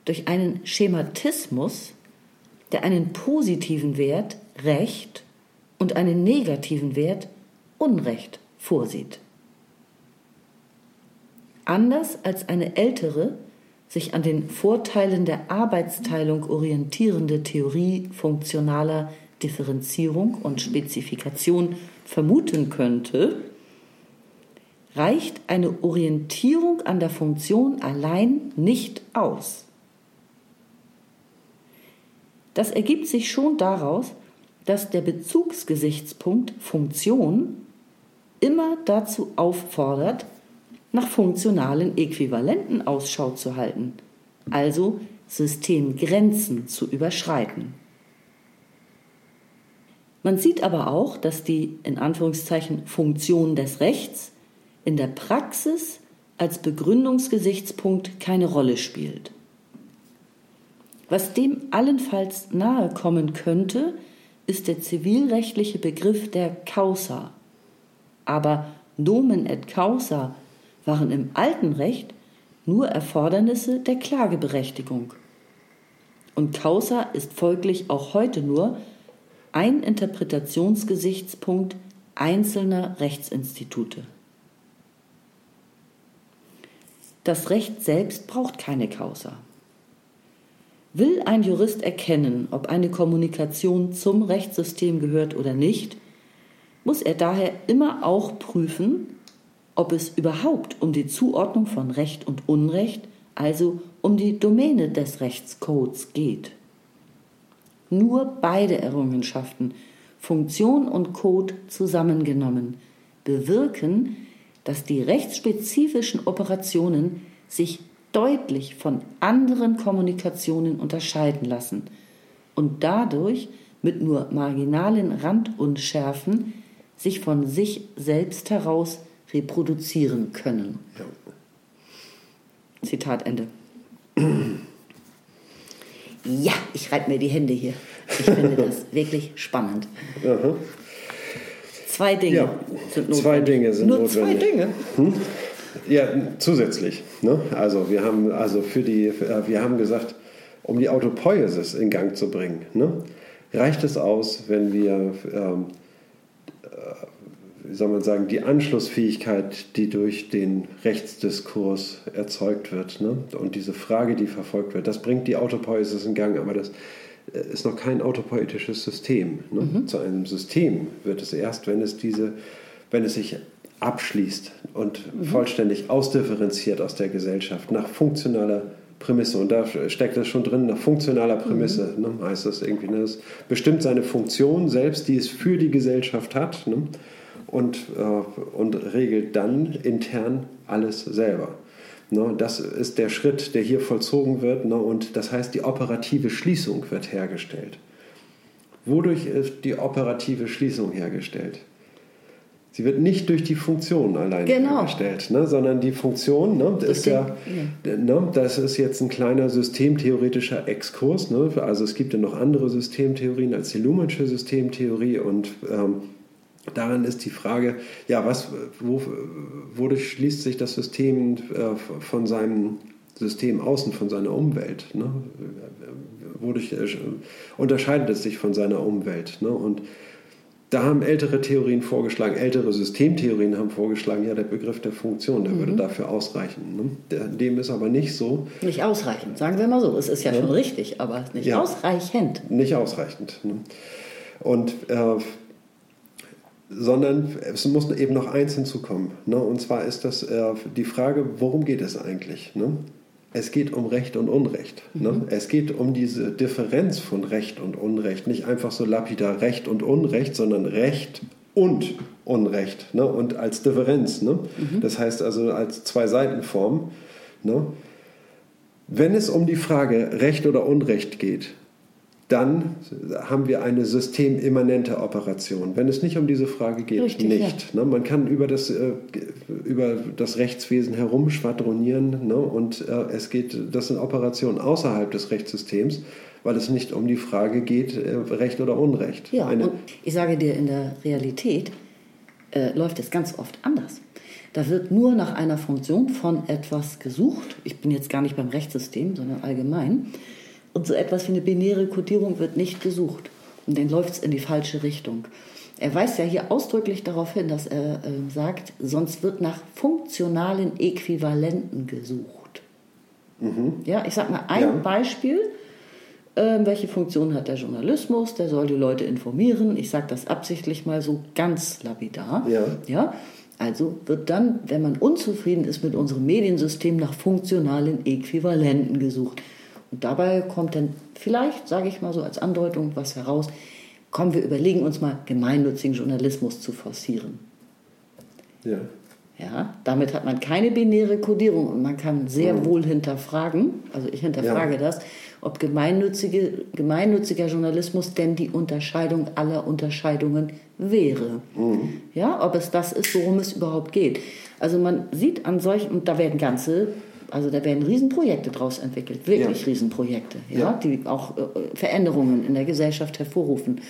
durch einen Schematismus, der einen positiven Wert Recht und einen negativen Wert Unrecht vorsieht. Anders als eine ältere, sich an den Vorteilen der Arbeitsteilung orientierende Theorie funktionaler Differenzierung und Spezifikation vermuten könnte, reicht eine Orientierung an der Funktion allein nicht aus. Das ergibt sich schon daraus, dass der Bezugsgesichtspunkt Funktion immer dazu auffordert, nach funktionalen Äquivalenten Ausschau zu halten, also Systemgrenzen zu überschreiten. Man sieht aber auch, dass die in Anführungszeichen Funktion des Rechts in der Praxis als Begründungsgesichtspunkt keine Rolle spielt. Was dem allenfalls nahe kommen könnte, ist der zivilrechtliche Begriff der Causa. Aber Nomen et Causa waren im alten Recht nur Erfordernisse der Klageberechtigung. Und Causa ist folglich auch heute nur ein Interpretationsgesichtspunkt einzelner Rechtsinstitute. Das Recht selbst braucht keine Causa. Will ein Jurist erkennen, ob eine Kommunikation zum Rechtssystem gehört oder nicht, muss er daher immer auch prüfen, ob es überhaupt um die Zuordnung von Recht und Unrecht, also um die Domäne des Rechtscodes geht. Nur beide Errungenschaften, Funktion und Code zusammengenommen, bewirken, dass die rechtsspezifischen Operationen sich deutlich von anderen Kommunikationen unterscheiden lassen und dadurch mit nur marginalen Randunschärfen sich von sich selbst heraus reproduzieren können. Ja. Zitat Ende. Ja, ich reibe mir die Hände hier. Ich finde das wirklich spannend. Aha. Zwei Dinge Ja, sind notwendig. zwei Dinge sind Nur notwendig. zwei Dinge. Ja, zusätzlich. Ne? Also wir haben also für die, äh, wir haben gesagt, um die Autopoiesis in Gang zu bringen, ne, reicht es aus, wenn wir, ähm, äh, wie soll man sagen, die Anschlussfähigkeit, die durch den Rechtsdiskurs erzeugt wird, ne, und diese Frage, die verfolgt wird, das bringt die Autopoiesis in Gang, aber das äh, ist noch kein autopoetisches System. Ne? Mhm. Zu einem System wird es erst, wenn es diese, wenn es sich abschließt und mhm. vollständig ausdifferenziert aus der Gesellschaft nach funktionaler Prämisse. Und da steckt das schon drin, nach funktionaler Prämisse, mhm. ne, heißt das irgendwie. Ne, das bestimmt seine Funktion selbst, die es für die Gesellschaft hat ne, und, äh, und regelt dann intern alles selber. Ne, das ist der Schritt, der hier vollzogen wird. Ne, und das heißt, die operative Schließung wird hergestellt. Wodurch ist die operative Schließung hergestellt? Sie wird nicht durch die Funktion allein genau. hergestellt, ne, sondern die Funktion, ne, das ist ja. Ne, das ist jetzt ein kleiner systemtheoretischer Exkurs. Ne, also es gibt ja noch andere Systemtheorien als die Luhmannsche Systemtheorie und ähm, daran ist die Frage, ja, was, wo, wodurch schließt sich das System äh, von seinem System außen, von seiner Umwelt? Ne? Wodurch äh, unterscheidet es sich von seiner Umwelt? Ne? Und da haben ältere Theorien vorgeschlagen, ältere Systemtheorien haben vorgeschlagen, ja, der Begriff der Funktion, der mhm. würde dafür ausreichen. Ne? Dem ist aber nicht so. Nicht ausreichend, sagen wir mal so. Es ist ja, ja. schon richtig, aber nicht ja. ausreichend. Nicht ausreichend. Ne? Und äh, sondern es muss eben noch eins hinzukommen. Ne? Und zwar ist das äh, die Frage, worum geht es eigentlich? Ne? es geht um Recht und Unrecht. Ne? Mhm. Es geht um diese Differenz von Recht und Unrecht. Nicht einfach so lapidar Recht und Unrecht, sondern Recht und Unrecht. Ne? Und als Differenz. Ne? Mhm. Das heißt also als Zwei-Seiten-Form. Ne? Wenn es um die Frage Recht oder Unrecht geht, dann haben wir eine systemimmanente Operation. Wenn es nicht um diese Frage geht, Richtig, nicht. Ja. Ne? Man kann über das, äh, über das Rechtswesen herumschwadronieren ne? und äh, es geht, das sind Operationen außerhalb des Rechtssystems, weil es nicht um die Frage geht, äh, Recht oder Unrecht. Ja, Eine, und ich sage dir, in der Realität läuft es ganz oft anders. Da wird nur nach einer Funktion von etwas gesucht. Ich bin jetzt gar nicht beim Rechtssystem, sondern allgemein. Und so etwas wie eine binäre Kodierung wird nicht gesucht. Und dann läuft es in die falsche Richtung. Er weist ja hier ausdrücklich darauf hin, dass er äh, sagt, sonst wird nach funktionalen Äquivalenten gesucht. Mhm. Ja, ich sage mal ein ja. Beispiel. Ähm, welche Funktion hat der Journalismus? Der soll die Leute informieren. Ich sage das absichtlich mal so ganz lapidar. Ja. ja. Also wird dann, wenn man unzufrieden ist mit unserem Mediensystem, nach funktionalen Äquivalenten gesucht. Und dabei kommt dann vielleicht, sage ich mal so als Andeutung, was heraus, kommen wir überlegen uns mal, gemeinnützigen Journalismus zu forcieren. Ja. Ja, damit hat man keine binäre Kodierung und man kann sehr mhm. wohl hinterfragen, also ich hinterfrage ja. das, ob gemeinnützige, gemeinnütziger Journalismus denn die Unterscheidung aller Unterscheidungen wäre. Mhm. Ja, ob es das ist, worum es überhaupt geht. Also man sieht an solchen, und da werden ganze also da werden Riesenprojekte draus entwickelt, wirklich ja. Riesenprojekte, ja, ja, die auch äh, Veränderungen in der Gesellschaft hervorrufen.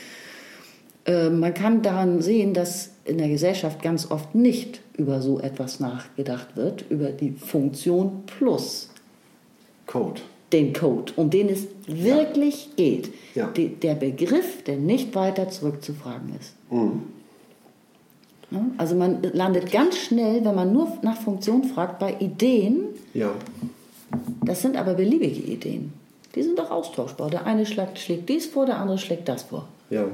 Äh, man kann daran sehen, dass in der Gesellschaft ganz oft nicht über so etwas nachgedacht wird, über die Funktion plus Code. Den Code, um den es wirklich ja. geht. Die, der Begriff, der nicht weiter zurückzufragen ist. Mhm. Ne? Also man landet ganz schnell, wenn man nur nach Funktion fragt, bei Ideen. Ja. Das sind aber beliebige Ideen. Die sind doch austauschbar. Der eine schlägt, schlägt dies vor, der andere schlägt das vor. Ja.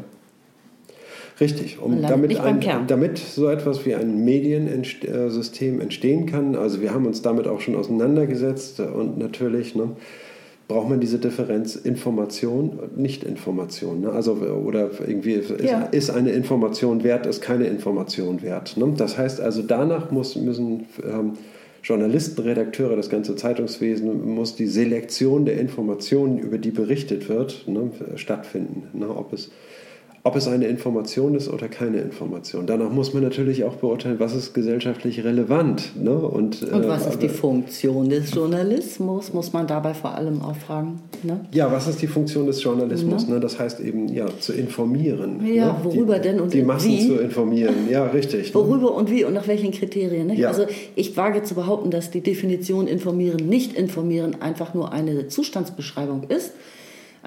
Richtig. Um damit, ein, damit so etwas wie ein Mediensystem entstehen kann, also wir haben uns damit auch schon auseinandergesetzt und natürlich, ne, braucht man diese Differenz Information und Nicht-Information. Ne? Also, oder irgendwie ist, ja. ist, eine Information wert, ist keine Information wert. Ne? Das heißt also, danach muss, müssen ähm, Journalisten, Redakteure, das ganze Zeitungswesen, muss die Selektion der Informationen, über die berichtet wird, ne, stattfinden. Ne? Ob es ob es eine Information ist oder keine Information. Danach muss man natürlich auch beurteilen, was ist gesellschaftlich relevant. Ne? Und, und was äh, ist die Funktion des Journalismus, muss man dabei vor allem auch fragen. Ne? Ja, was ist die Funktion des Journalismus? Ne? ne? Das heißt eben, ja, zu informieren. Ja, ne? worüber die, denn und Die Massen wie? zu informieren, ja, richtig. ne? Worüber und wie und nach welchen Kriterien. Nicht? Ja. Also ich wage zu behaupten, dass die Definition informieren, nicht informieren einfach nur eine Zustandsbeschreibung ist.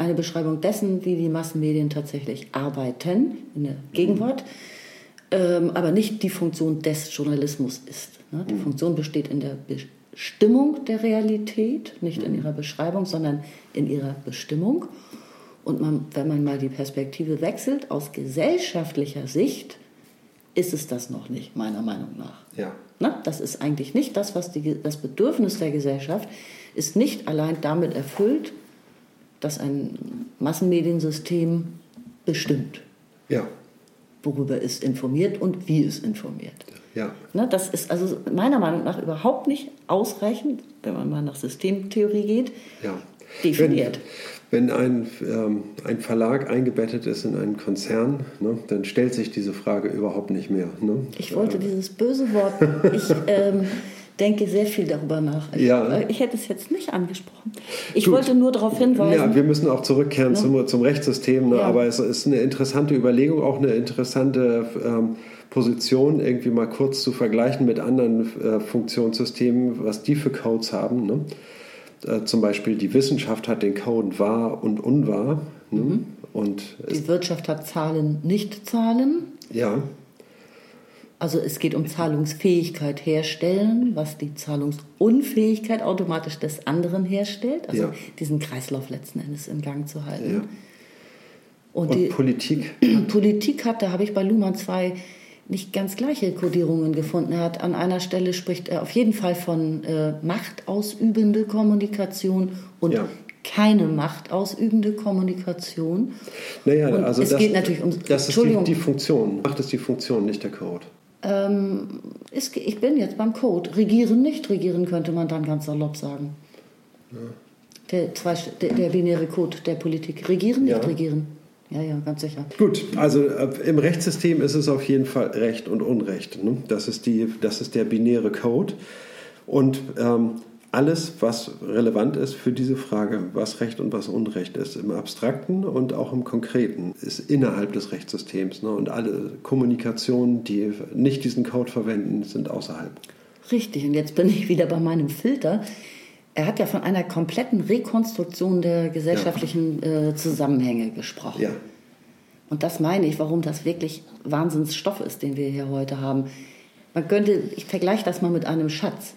Eine Beschreibung dessen, wie die Massenmedien tatsächlich arbeiten in der Gegenwart, ähm, aber nicht die Funktion des Journalismus ist. Ne? Die Funktion besteht in der Bestimmung der Realität, nicht in ihrer Beschreibung, sondern in ihrer Bestimmung. Und man, wenn man mal die Perspektive wechselt, aus gesellschaftlicher Sicht ist es das noch nicht, meiner Meinung nach. Ja. Na, das ist eigentlich nicht das, was die, das Bedürfnis der Gesellschaft ist nicht allein damit erfüllt, dass ein Massenmediensystem bestimmt, Ja, worüber es informiert und wie es informiert. ja. Ne, das ist also meiner Meinung nach überhaupt nicht ausreichend, wenn man mal nach Systemtheorie geht, Ja. definiert. Wenn, wenn ein, ähm, ein Verlag eingebettet ist in einen Konzern, ne, dann stellt sich diese Frage überhaupt nicht mehr. Ne? Ich wollte dieses böse Wort, ich ähm, denke sehr viel darüber nach. Ich, Ja. äh, ich hätte es jetzt nicht angesprochen. Ich Gut. wollte nur darauf hinweisen. Ja, wir müssen auch zurückkehren zum, zum Rechtssystem, ne? Ja. aber es ist eine interessante Überlegung, auch eine interessante ähm, Position, irgendwie mal kurz zu vergleichen mit anderen äh, Funktionssystemen, was die für Codes haben. Ne? Äh, zum Beispiel die Wissenschaft hat den Code wahr und unwahr. Ne? Mhm. Und die Wirtschaft hat Zahlen, nicht Zahlen. ja, Also es geht um Zahlungsfähigkeit herstellen, was die Zahlungsunfähigkeit automatisch des anderen herstellt. Also Ja. diesen Kreislauf letzten Endes in Gang zu halten. Ja. Und, und die Politik. Politik hat, da habe ich bei Luhmann zwei nicht ganz gleiche Kodierungen gefunden. Er hat an einer Stelle spricht er auf jeden Fall von äh, machtausübende Kommunikation und Ja. keine machtausübende Kommunikation. Naja, Und also es das, geht natürlich um- das ist die, die Funktion. Macht es die Funktion, nicht der Code. Ähm, ge- ich bin jetzt beim Code. Regieren, nicht regieren, könnte man dann ganz salopp sagen. Der, zwei, der, der binäre Code der Politik. Regieren, nicht Ja. regieren. Ja, ja, ganz sicher. Gut, also äh, im Rechtssystem ist es auf jeden Fall Recht und Unrecht. Ne? Das, ist die, das ist der binäre Code. Und ähm, alles, was relevant ist für diese Frage, was Recht und was Unrecht ist, im Abstrakten und auch im Konkreten, ist innerhalb des Rechtssystems. Ne? Und alle Kommunikationen, die nicht diesen Code verwenden, sind außerhalb. Richtig, und jetzt bin ich wieder bei meinem Filter. Er hat ja von einer kompletten Rekonstruktion der gesellschaftlichen äh, Zusammenhänge gesprochen. Ja, Und das meine ich, warum das wirklich Wahnsinnsstoff ist, den wir hier heute haben. Man könnte, ich vergleiche das mal mit einem Schatz.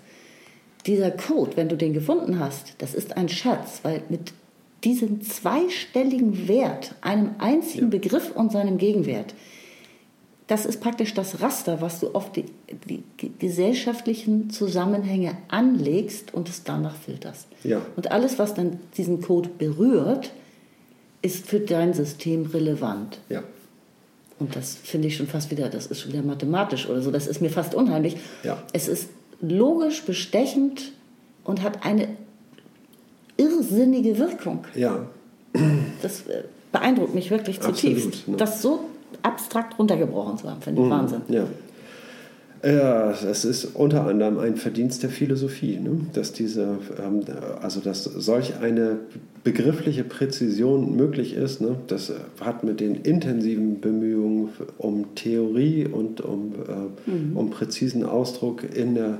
Dieser Code, wenn du den gefunden hast, das ist ein Schatz, weil mit diesem zweistelligen Wert, einem einzigen Begriff und seinem Gegenwert, das ist praktisch das Raster, was du auf die, die, die gesellschaftlichen Zusammenhänge anlegst und es danach filterst. Ja. Und alles, was dann diesen Code berührt, ist für dein System relevant. ja. Und das finde ich schon fast wieder, das ist schon wieder mathematisch oder so, das ist mir fast unheimlich. Ja. Es ist logisch bestechend und hat eine irrsinnige Wirkung. Ja, Das äh, beeindruckt mich wirklich zutiefst. Absolut, ne? Das so abstrakt runtergebrochen zu haben, finde Mhm. ich Wahnsinn. Ja. Ja, es ist unter anderem ein Verdienst der Philosophie, ne? dass diese, ähm, also dass solch eine begriffliche Präzision möglich ist. Ne? Das hat mit den intensiven Bemühungen um Theorie und um, äh, um präzisen Ausdruck in der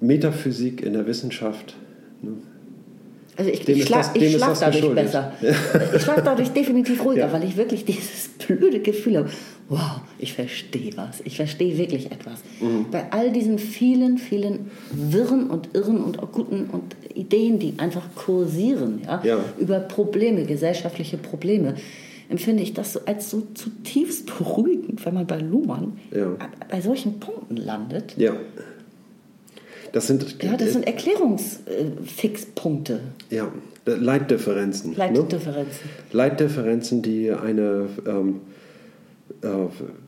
Metaphysik, in der Wissenschaft. Ne? Also ich, Dem ich ist schlaf, ich dadurch geschuldet. besser. Ich schlafe dadurch definitiv ruhiger, Ja. weil ich wirklich dieses blöde Gefühl habe, wow, ich verstehe was, ich verstehe wirklich etwas. Mhm. Bei all diesen vielen, vielen Wirren und Irren und guten und Ideen, die einfach kursieren, ja, Ja. über Probleme, gesellschaftliche Probleme, empfinde ich das so als so zutiefst beruhigend, wenn man bei Luhmann Ja. bei solchen Punkten landet. Ja. Das sind, Ja, das sind Erklärungsfixpunkte, ja, Leitdifferenzen. ne? Leitdifferenzen. Leitdifferenzen, die eine, ähm, äh,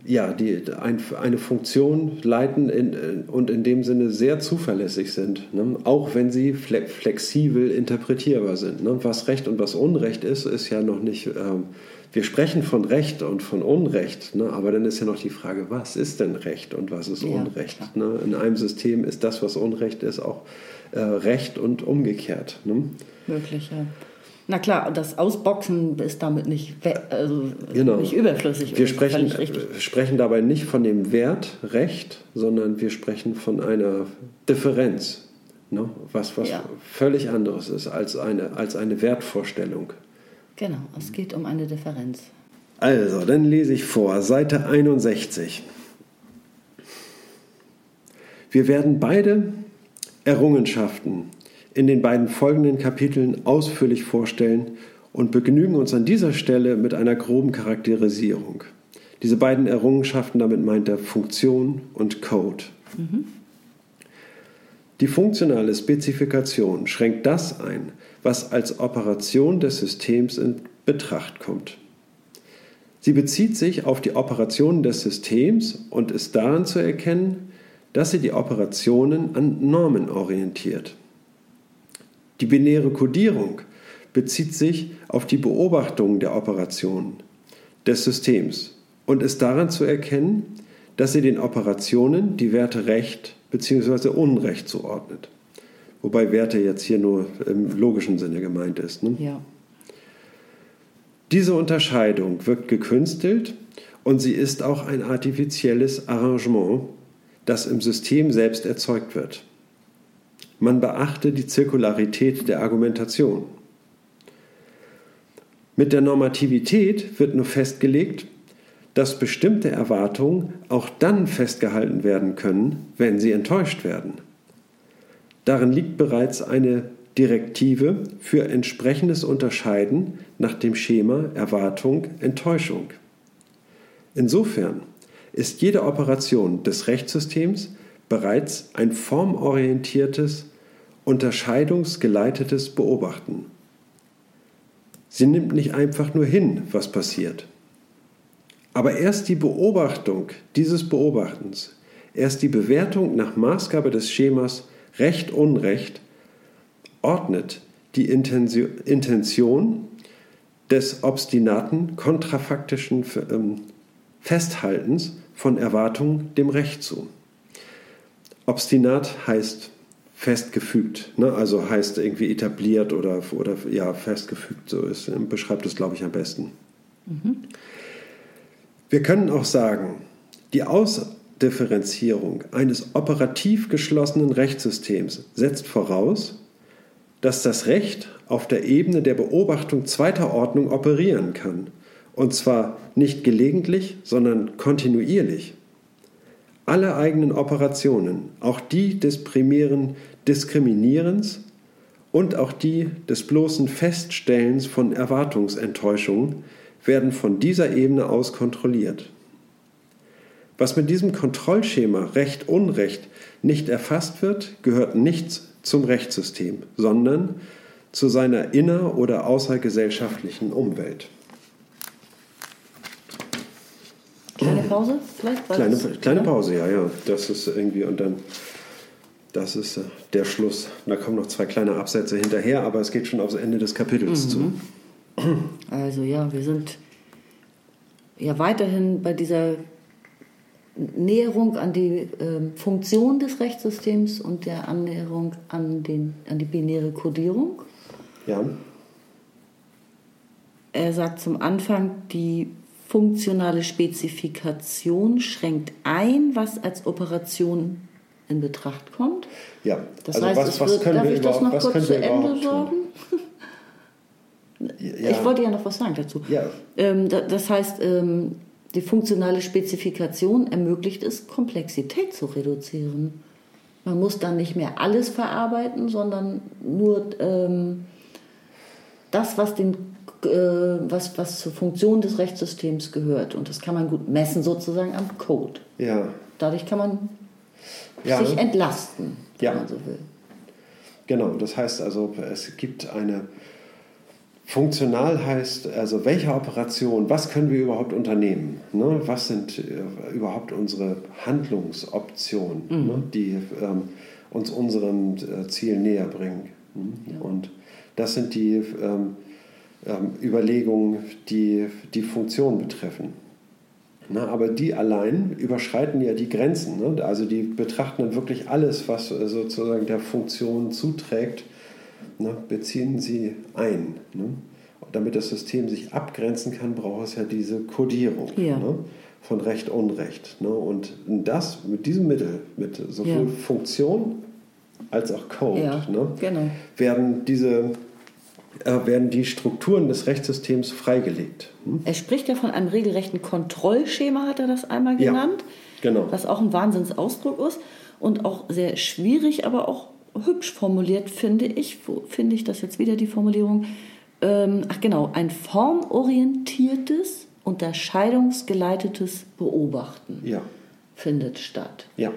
ja, die ein, eine Funktion leiten in, in, und in dem Sinne sehr zuverlässig sind, ne? auch wenn sie fle flexibel interpretierbar sind. Ne? Was Recht und was Unrecht ist, ist ja noch nicht ähm, wir sprechen von Recht und von Unrecht, ne? aber dann ist ja noch die Frage, was ist denn Recht und was ist Ja, Unrecht? Ne? In einem System ist das, was Unrecht ist, auch äh, Recht und umgekehrt. Ne? Möglich, ja. Na klar, das Ausboxen ist damit nicht, also Genau. nicht überflüssig. Wir sprechen, äh, sprechen dabei nicht von dem Wert Recht, sondern wir sprechen von einer Differenz, ne? was, was Ja. völlig anderes ist als eine, als eine Wertvorstellung. Genau, es geht um eine Differenz. Also, dann lese ich vor, Seite 61. Wir werden beide Errungenschaften in den beiden folgenden Kapiteln ausführlich vorstellen und begnügen uns an dieser Stelle mit einer groben Charakterisierung. Diese beiden Errungenschaften, damit meint er Funktion und Code. Die funktionale Spezifikation schränkt das ein, was als Operation des Systems in Betracht kommt. Sie bezieht sich auf die Operationen des Systems und ist daran zu erkennen, dass sie die Operationen an Normen orientiert. Die binäre Codierung bezieht sich auf die Beobachtung der Operationen des Systems und ist daran zu erkennen, dass sie den Operationen die Werte Recht bzw. Unrecht zuordnet. Wobei Werte jetzt hier nur im logischen Sinne gemeint ist. Ne? Ja. Diese Unterscheidung wirkt gekünstelt und sie ist auch ein artifizielles Arrangement, das im System selbst erzeugt wird. Man beachte die Zirkularität der Argumentation. Mit der Normativität wird nur festgelegt, dass bestimmte Erwartungen auch dann festgehalten werden können, wenn sie enttäuscht werden. Darin liegt bereits eine Direktive für entsprechendes Unterscheiden nach dem Schema Erwartung Enttäuschung. Insofern ist jede Operation des Rechtssystems bereits ein formorientiertes, unterscheidungsgeleitetes Beobachten. Sie nimmt nicht einfach nur hin, was passiert. Aber erst die Beobachtung dieses Beobachtens, erst die Bewertung nach Maßgabe des Schemas Recht-Unrecht ordnet die Intention des obstinaten, kontrafaktischen ähm, Festhaltens von Erwartungen dem Recht zu. Obstinat heißt festgefügt, ne? also heißt irgendwie etabliert oder, oder ja, festgefügt, so ist, beschreibt es, glaube ich, am besten. Wir können auch sagen, die Ausdifferenzierung eines operativ geschlossenen Rechtssystems setzt voraus, dass das Recht auf der Ebene der Beobachtung zweiter Ordnung operieren kann. Und zwar nicht gelegentlich, sondern kontinuierlich. Alle eigenen Operationen, auch die des primären Diskriminierens und auch die des bloßen Feststellens von Erwartungsenttäuschungen, werden von dieser Ebene aus kontrolliert. Was mit diesem Kontrollschema Recht-Unrecht nicht erfasst wird, gehört nichts zum Rechtssystem, sondern zu seiner inner- oder außergesellschaftlichen Umwelt. Kleine Pause vielleicht? Kleine, kleine Pause, ja, ja. Das ist irgendwie und dann, das ist äh, der Schluss. Da kommen noch zwei kleine Absätze hinterher, aber es geht schon aufs Ende des Kapitels zu. Also ja, wir sind ja weiterhin bei dieser Näherung an die ähm, Funktion des Rechtssystems und der Annäherung an, den, an die binäre Kodierung. Ja, Er sagt zum Anfang, die funktionale Spezifikation schränkt ein, was als Operation in Betracht kommt. ja. Das also heißt, was, was wird, können darf wir ich das noch kurz zu Ende sagen? Ja, Ich wollte ja noch was sagen dazu. Ja. Ähm, da- das heißt, ähm, die funktionale Spezifikation ermöglicht es, Komplexität zu reduzieren. Man muss dann nicht mehr alles verarbeiten, sondern nur ähm, das, was, den, äh, was, was zur Funktion des Rechtssystems gehört. Und das kann man gut messen sozusagen am Code. ja. Dadurch kann man Ja. sich entlasten, wenn Ja. man so will. Genau, das heißt also, es gibt eine funktional heißt, also welche Operation, was können wir überhaupt unternehmen? Ne? Was sind äh, überhaupt unsere Handlungsoptionen, ne? die ähm, uns unserem äh, Ziel näher bringen? Hm? Und das sind die, ähm, ähm, Überlegungen, die die Funktion betreffen. Na, aber die allein überschreiten ja die Grenzen. Ne? Also die betrachten dann wirklich alles, was äh, sozusagen der Funktion zuträgt, ne? beziehen sie ein. Ne? Damit das System sich abgrenzen kann, braucht es ja diese Kodierung Ja. ne? von Recht, Unrecht. Ne? Und das mit diesem Mittel, mit sowohl Ja. Funktion als auch Code, Ja, ne? genau. werden diese äh, werden die Strukturen des Rechtssystems freigelegt. Hm? Er spricht ja von einem regelrechten Kontrollschema, hat er das einmal Ja, genannt. genau. Was auch ein Wahnsinnsausdruck ist und auch sehr schwierig, aber auch hübsch formuliert, finde ich. Wo finde ich das jetzt wieder, die Formulierung? Ähm, ach genau, ein formorientiertes, unterscheidungsgeleitetes Beobachten Ja, findet statt. ja,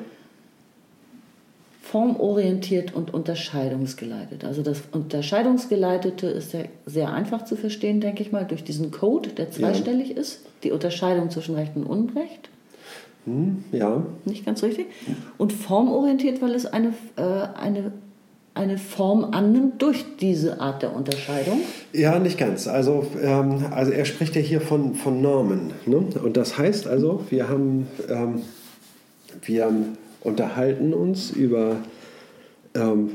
Formorientiert und unterscheidungsgeleitet. Also das Unterscheidungsgeleitete ist sehr, sehr einfach zu verstehen, denke ich mal, durch diesen Code, der zweistellig ist. Die Unterscheidung zwischen Recht und Unrecht. Hm, ja, Nicht ganz richtig. Und formorientiert, weil es eine, äh, eine, eine Form annimmt durch diese Art der Unterscheidung. Ja, nicht ganz. Also, ähm, also er spricht ja hier von, von Normen. Ne? Und das heißt also, wir haben, ähm, wir unterhalten uns über ähm,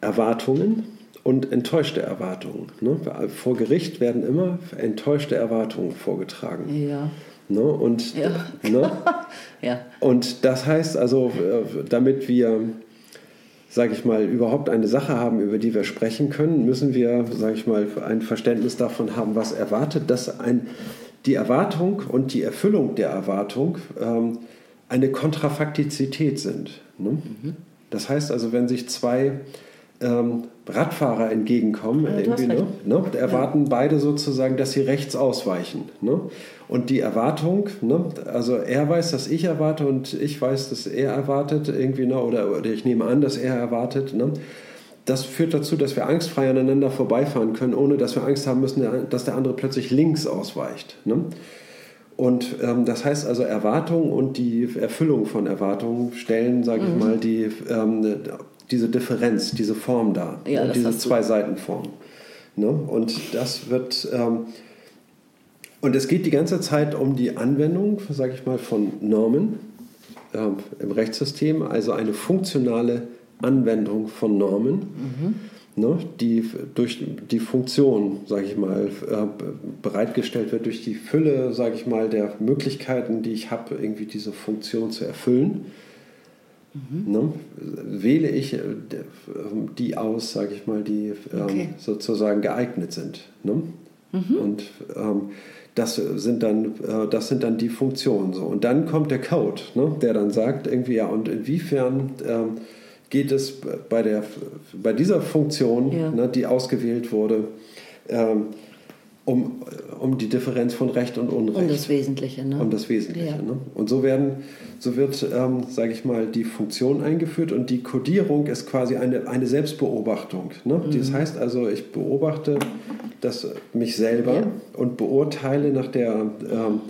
Erwartungen und enttäuschte Erwartungen. Ne? Vor Gericht werden immer enttäuschte Erwartungen vorgetragen. Ja. Ne? Und, Ja. ne? Ja. Und das heißt also, äh, damit wir, sage ich mal, überhaupt eine Sache haben, über die wir sprechen können, müssen wir, sage ich mal, ein Verständnis davon haben, was erwartet, dass ein, die Erwartung und die Erfüllung der Erwartung ähm, eine Kontrafaktizität sind. Ne? Das heißt also, wenn sich zwei ähm, Radfahrer entgegenkommen, Ja, irgendwie, ne? Ne? erwarten beide sozusagen, dass sie rechts ausweichen. Ne? Und die Erwartung, ne? also er weiß, dass ich erwarte und ich weiß, dass er erwartet, irgendwie, ne? oder, oder ich nehme an, dass er erwartet. Ne? Das führt dazu, dass wir angstfrei aneinander vorbeifahren können, ohne dass wir Angst haben müssen, dass der andere plötzlich links ausweicht. Und ähm, das heißt also, Erwartung und die Erfüllung von Erwartungen stellen, sage ich mal, die, ähm, diese Differenz, diese Form dar. Ja, ne? diese hast du. Zwei-Seiten-Form. Ne? Und das wird. Ähm, und es geht die ganze Zeit um die Anwendung, sage ich mal, von Normen ähm, im Rechtssystem, also eine funktionale Anwendung von Normen, ne, die durch die Funktion, sage ich mal, äh, bereitgestellt wird, durch die Fülle, sage ich mal, der Möglichkeiten, die ich habe, irgendwie diese Funktion zu erfüllen. Ne, wähle ich äh, ähm, die aus, sage ich mal, die ähm, Okay. sozusagen geeignet sind. Ne? Und ähm, das sind dann, äh, das sind dann die Funktionen so. Und dann kommt der Code, ne, der dann sagt irgendwie ja und inwiefern ähm, geht es bei der bei dieser Funktion, Ja. ne, die ausgewählt wurde, ähm, um, um die Differenz von Recht und Unrecht. Um das Wesentliche. Ne? Um das Wesentliche. Ja. Ne? Und so werden, so wird, ähm, sage ich mal, die Funktion eingeführt und die Codierung ist quasi eine, eine Selbstbeobachtung. Ne? Mhm. Das heißt also, ich beobachte das mich selber Ja. und beurteile nach der, ähm,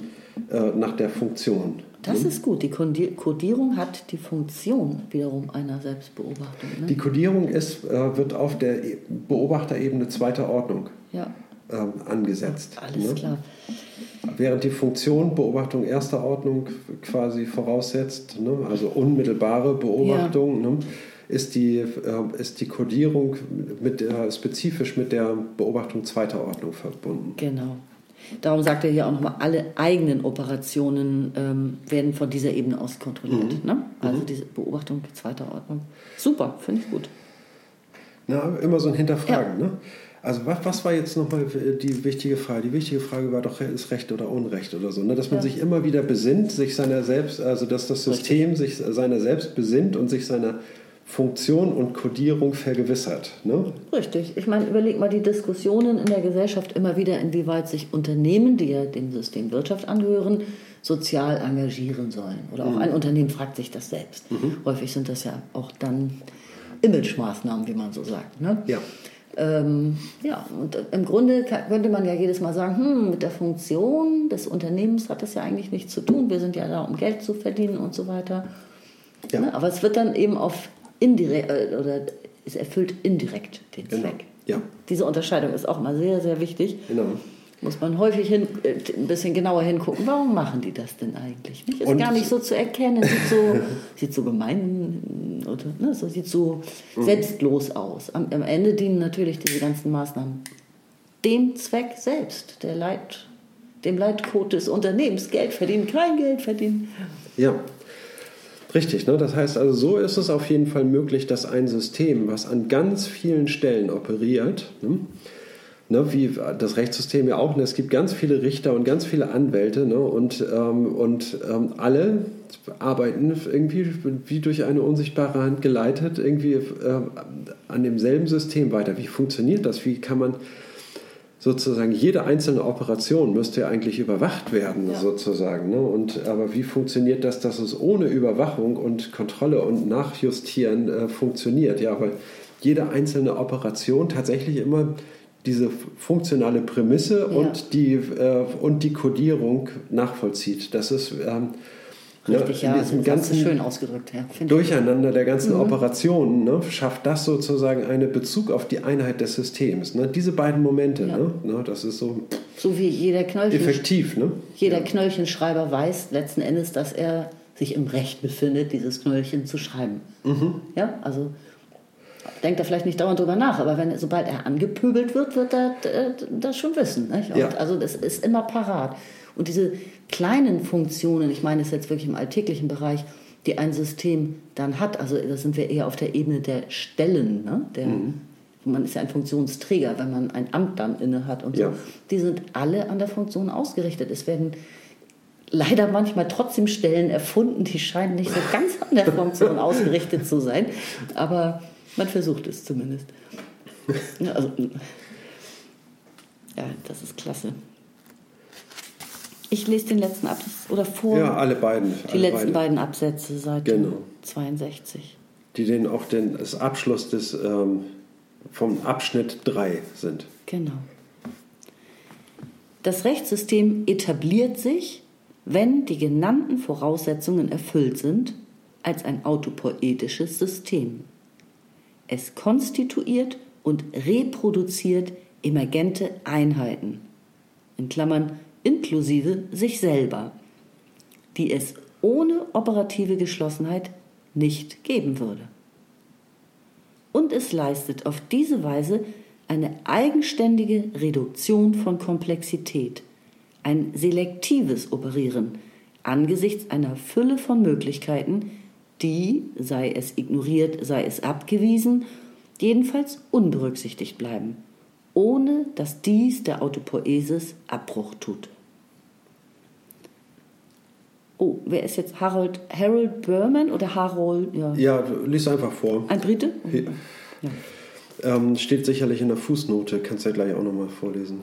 äh, nach der Funktion. Das ist gut. Die Kodierung hat die Funktion wiederum einer Selbstbeobachtung. Ne? Die Codierung ist, äh, wird auf der E- Beobachterebene zweiter Ordnung ja, ähm, angesetzt. alles ne? klar. Während die Funktion Beobachtung erster Ordnung quasi voraussetzt, ne, also unmittelbare Beobachtung, ne, ist, die, äh, ist die Codierung mit der, spezifisch mit der Beobachtung zweiter Ordnung verbunden. Genau. Darum sagt er hier auch nochmal, alle eigenen Operationen ähm, werden von dieser Ebene aus kontrolliert. Mhm. Ne? Also diese Beobachtung zweiter Ordnung. Super, finde ich gut. Na, immer so ein Hinterfragen. Ne? Also was, was war jetzt nochmal die wichtige Frage? Die wichtige Frage war doch, ist Recht oder Unrecht oder so. Ne? Dass man Ja. sich immer wieder besinnt, sich seiner selbst, also dass das System sich seiner selbst besinnt und sich seiner Funktion und Codierung vergewissert. Ne? Richtig. Ich meine, überleg mal die Diskussionen in der Gesellschaft immer wieder, inwieweit sich Unternehmen, die ja dem System Wirtschaft angehören, sozial engagieren sollen. Oder auch ein Unternehmen fragt sich das selbst. Häufig sind das ja auch dann Imagemaßnahmen, wie man so sagt. Ne? Ja. Ähm, ja, und im Grunde könnte man ja jedes Mal sagen, hm, mit der Funktion des Unternehmens hat das ja eigentlich nichts zu tun. Wir sind ja da, um Geld zu verdienen und so weiter. Ja. Ne? Aber es wird dann eben auf indirekt, äh, oder es erfüllt indirekt den Genau. Zweck. Ja. Diese Unterscheidung ist auch mal sehr, sehr wichtig. Genau. Muss man häufig hin, äh, ein bisschen genauer hingucken, warum machen die das denn eigentlich? Nicht? Ist Und- gar nicht so zu erkennen, sieht so, sieht so gemein oder ne, so, sieht so Mhm. selbstlos aus. Am, am Ende dienen natürlich diese ganzen Maßnahmen dem Zweck selbst, der Leit, dem Leitcode des Unternehmens. Geld verdienen, kein Geld verdienen. Ja, richtig. Ne? Das heißt also, so ist es auf jeden Fall möglich, dass ein System, was an ganz vielen Stellen operiert, ne? Ne, wie das Rechtssystem ja auch, ne? es gibt ganz viele Richter und ganz viele Anwälte ne? und, ähm, und ähm, alle arbeiten irgendwie wie durch eine unsichtbare Hand geleitet irgendwie äh, an demselben System weiter. Wie funktioniert das? Wie kann man sozusagen jede einzelne Operation müsste ja eigentlich überwacht werden, Ja. sozusagen. Ne? Und, aber wie funktioniert das, dass es ohne Überwachung und Kontrolle und Nachjustieren äh, funktioniert? Ja, weil jede einzelne Operation tatsächlich immer diese funktionale Prämisse Ja. und, die, äh, und die Kodierung nachvollzieht. Das ist ähm, Richtig, in ja, diesem ganzen schön ausgedrückt. Ja, finde ich. Durcheinander der ganzen Mhm. Operationen ne, schafft das sozusagen einen Bezug auf die Einheit des Systems. Ne? Diese beiden Momente, Ja. ne? Ne, das ist so So wie jeder Knöllchen, effektiv. Ne? jeder Knöllchenschreiber weiß letzten Endes, dass er sich im Recht befindet, dieses Knöllchen zu schreiben. Ja, also denkt er vielleicht nicht dauernd drüber nach, aber wenn, sobald er angepöbelt wird, wird er äh, das schon wissen. Ja. Also das ist immer parat. Und diese kleinen Funktionen, ich meine es jetzt wirklich im alltäglichen Bereich, die ein System dann hat, also da sind wir eher auf der Ebene der Stellen, ne? der, man ist ja ein Funktionsträger, wenn man ein Amt dann inne hat und so. Ja. Die sind alle an der Funktion ausgerichtet. Es werden leider manchmal trotzdem Stellen erfunden, die scheinen nicht so ganz an der Funktion ausgerichtet zu sein, aber man versucht es zumindest. Ja, also, ja, das ist klasse. Ich lese den letzten Absatz oder vor Ja, alle beiden. die alle letzten beiden. beiden Absätze Seite Genau. 62. Die den auch den, das Abschluss des, ähm, vom Abschnitt 3 sind. Genau. Das Rechtssystem etabliert sich, wenn die genannten Voraussetzungen erfüllt sind, als ein autopoetisches System. Es konstituiert und reproduziert emergente Einheiten, in Klammern inklusive sich selber, die es ohne operative Geschlossenheit nicht geben würde. Und es leistet auf diese Weise eine eigenständige Reduktion von Komplexität, ein selektives Operieren angesichts einer Fülle von Möglichkeiten, die, sei es ignoriert, sei es abgewiesen, jedenfalls unberücksichtigt bleiben, ohne dass dies der Autopoesis Abbruch tut. Oh, wer ist jetzt Harold, Harold Berman oder Harold? Ja. Ja, lies einfach vor. Ein Brite? Hier. Ähm, steht sicherlich in der Fußnote, kannst du ja gleich auch nochmal vorlesen.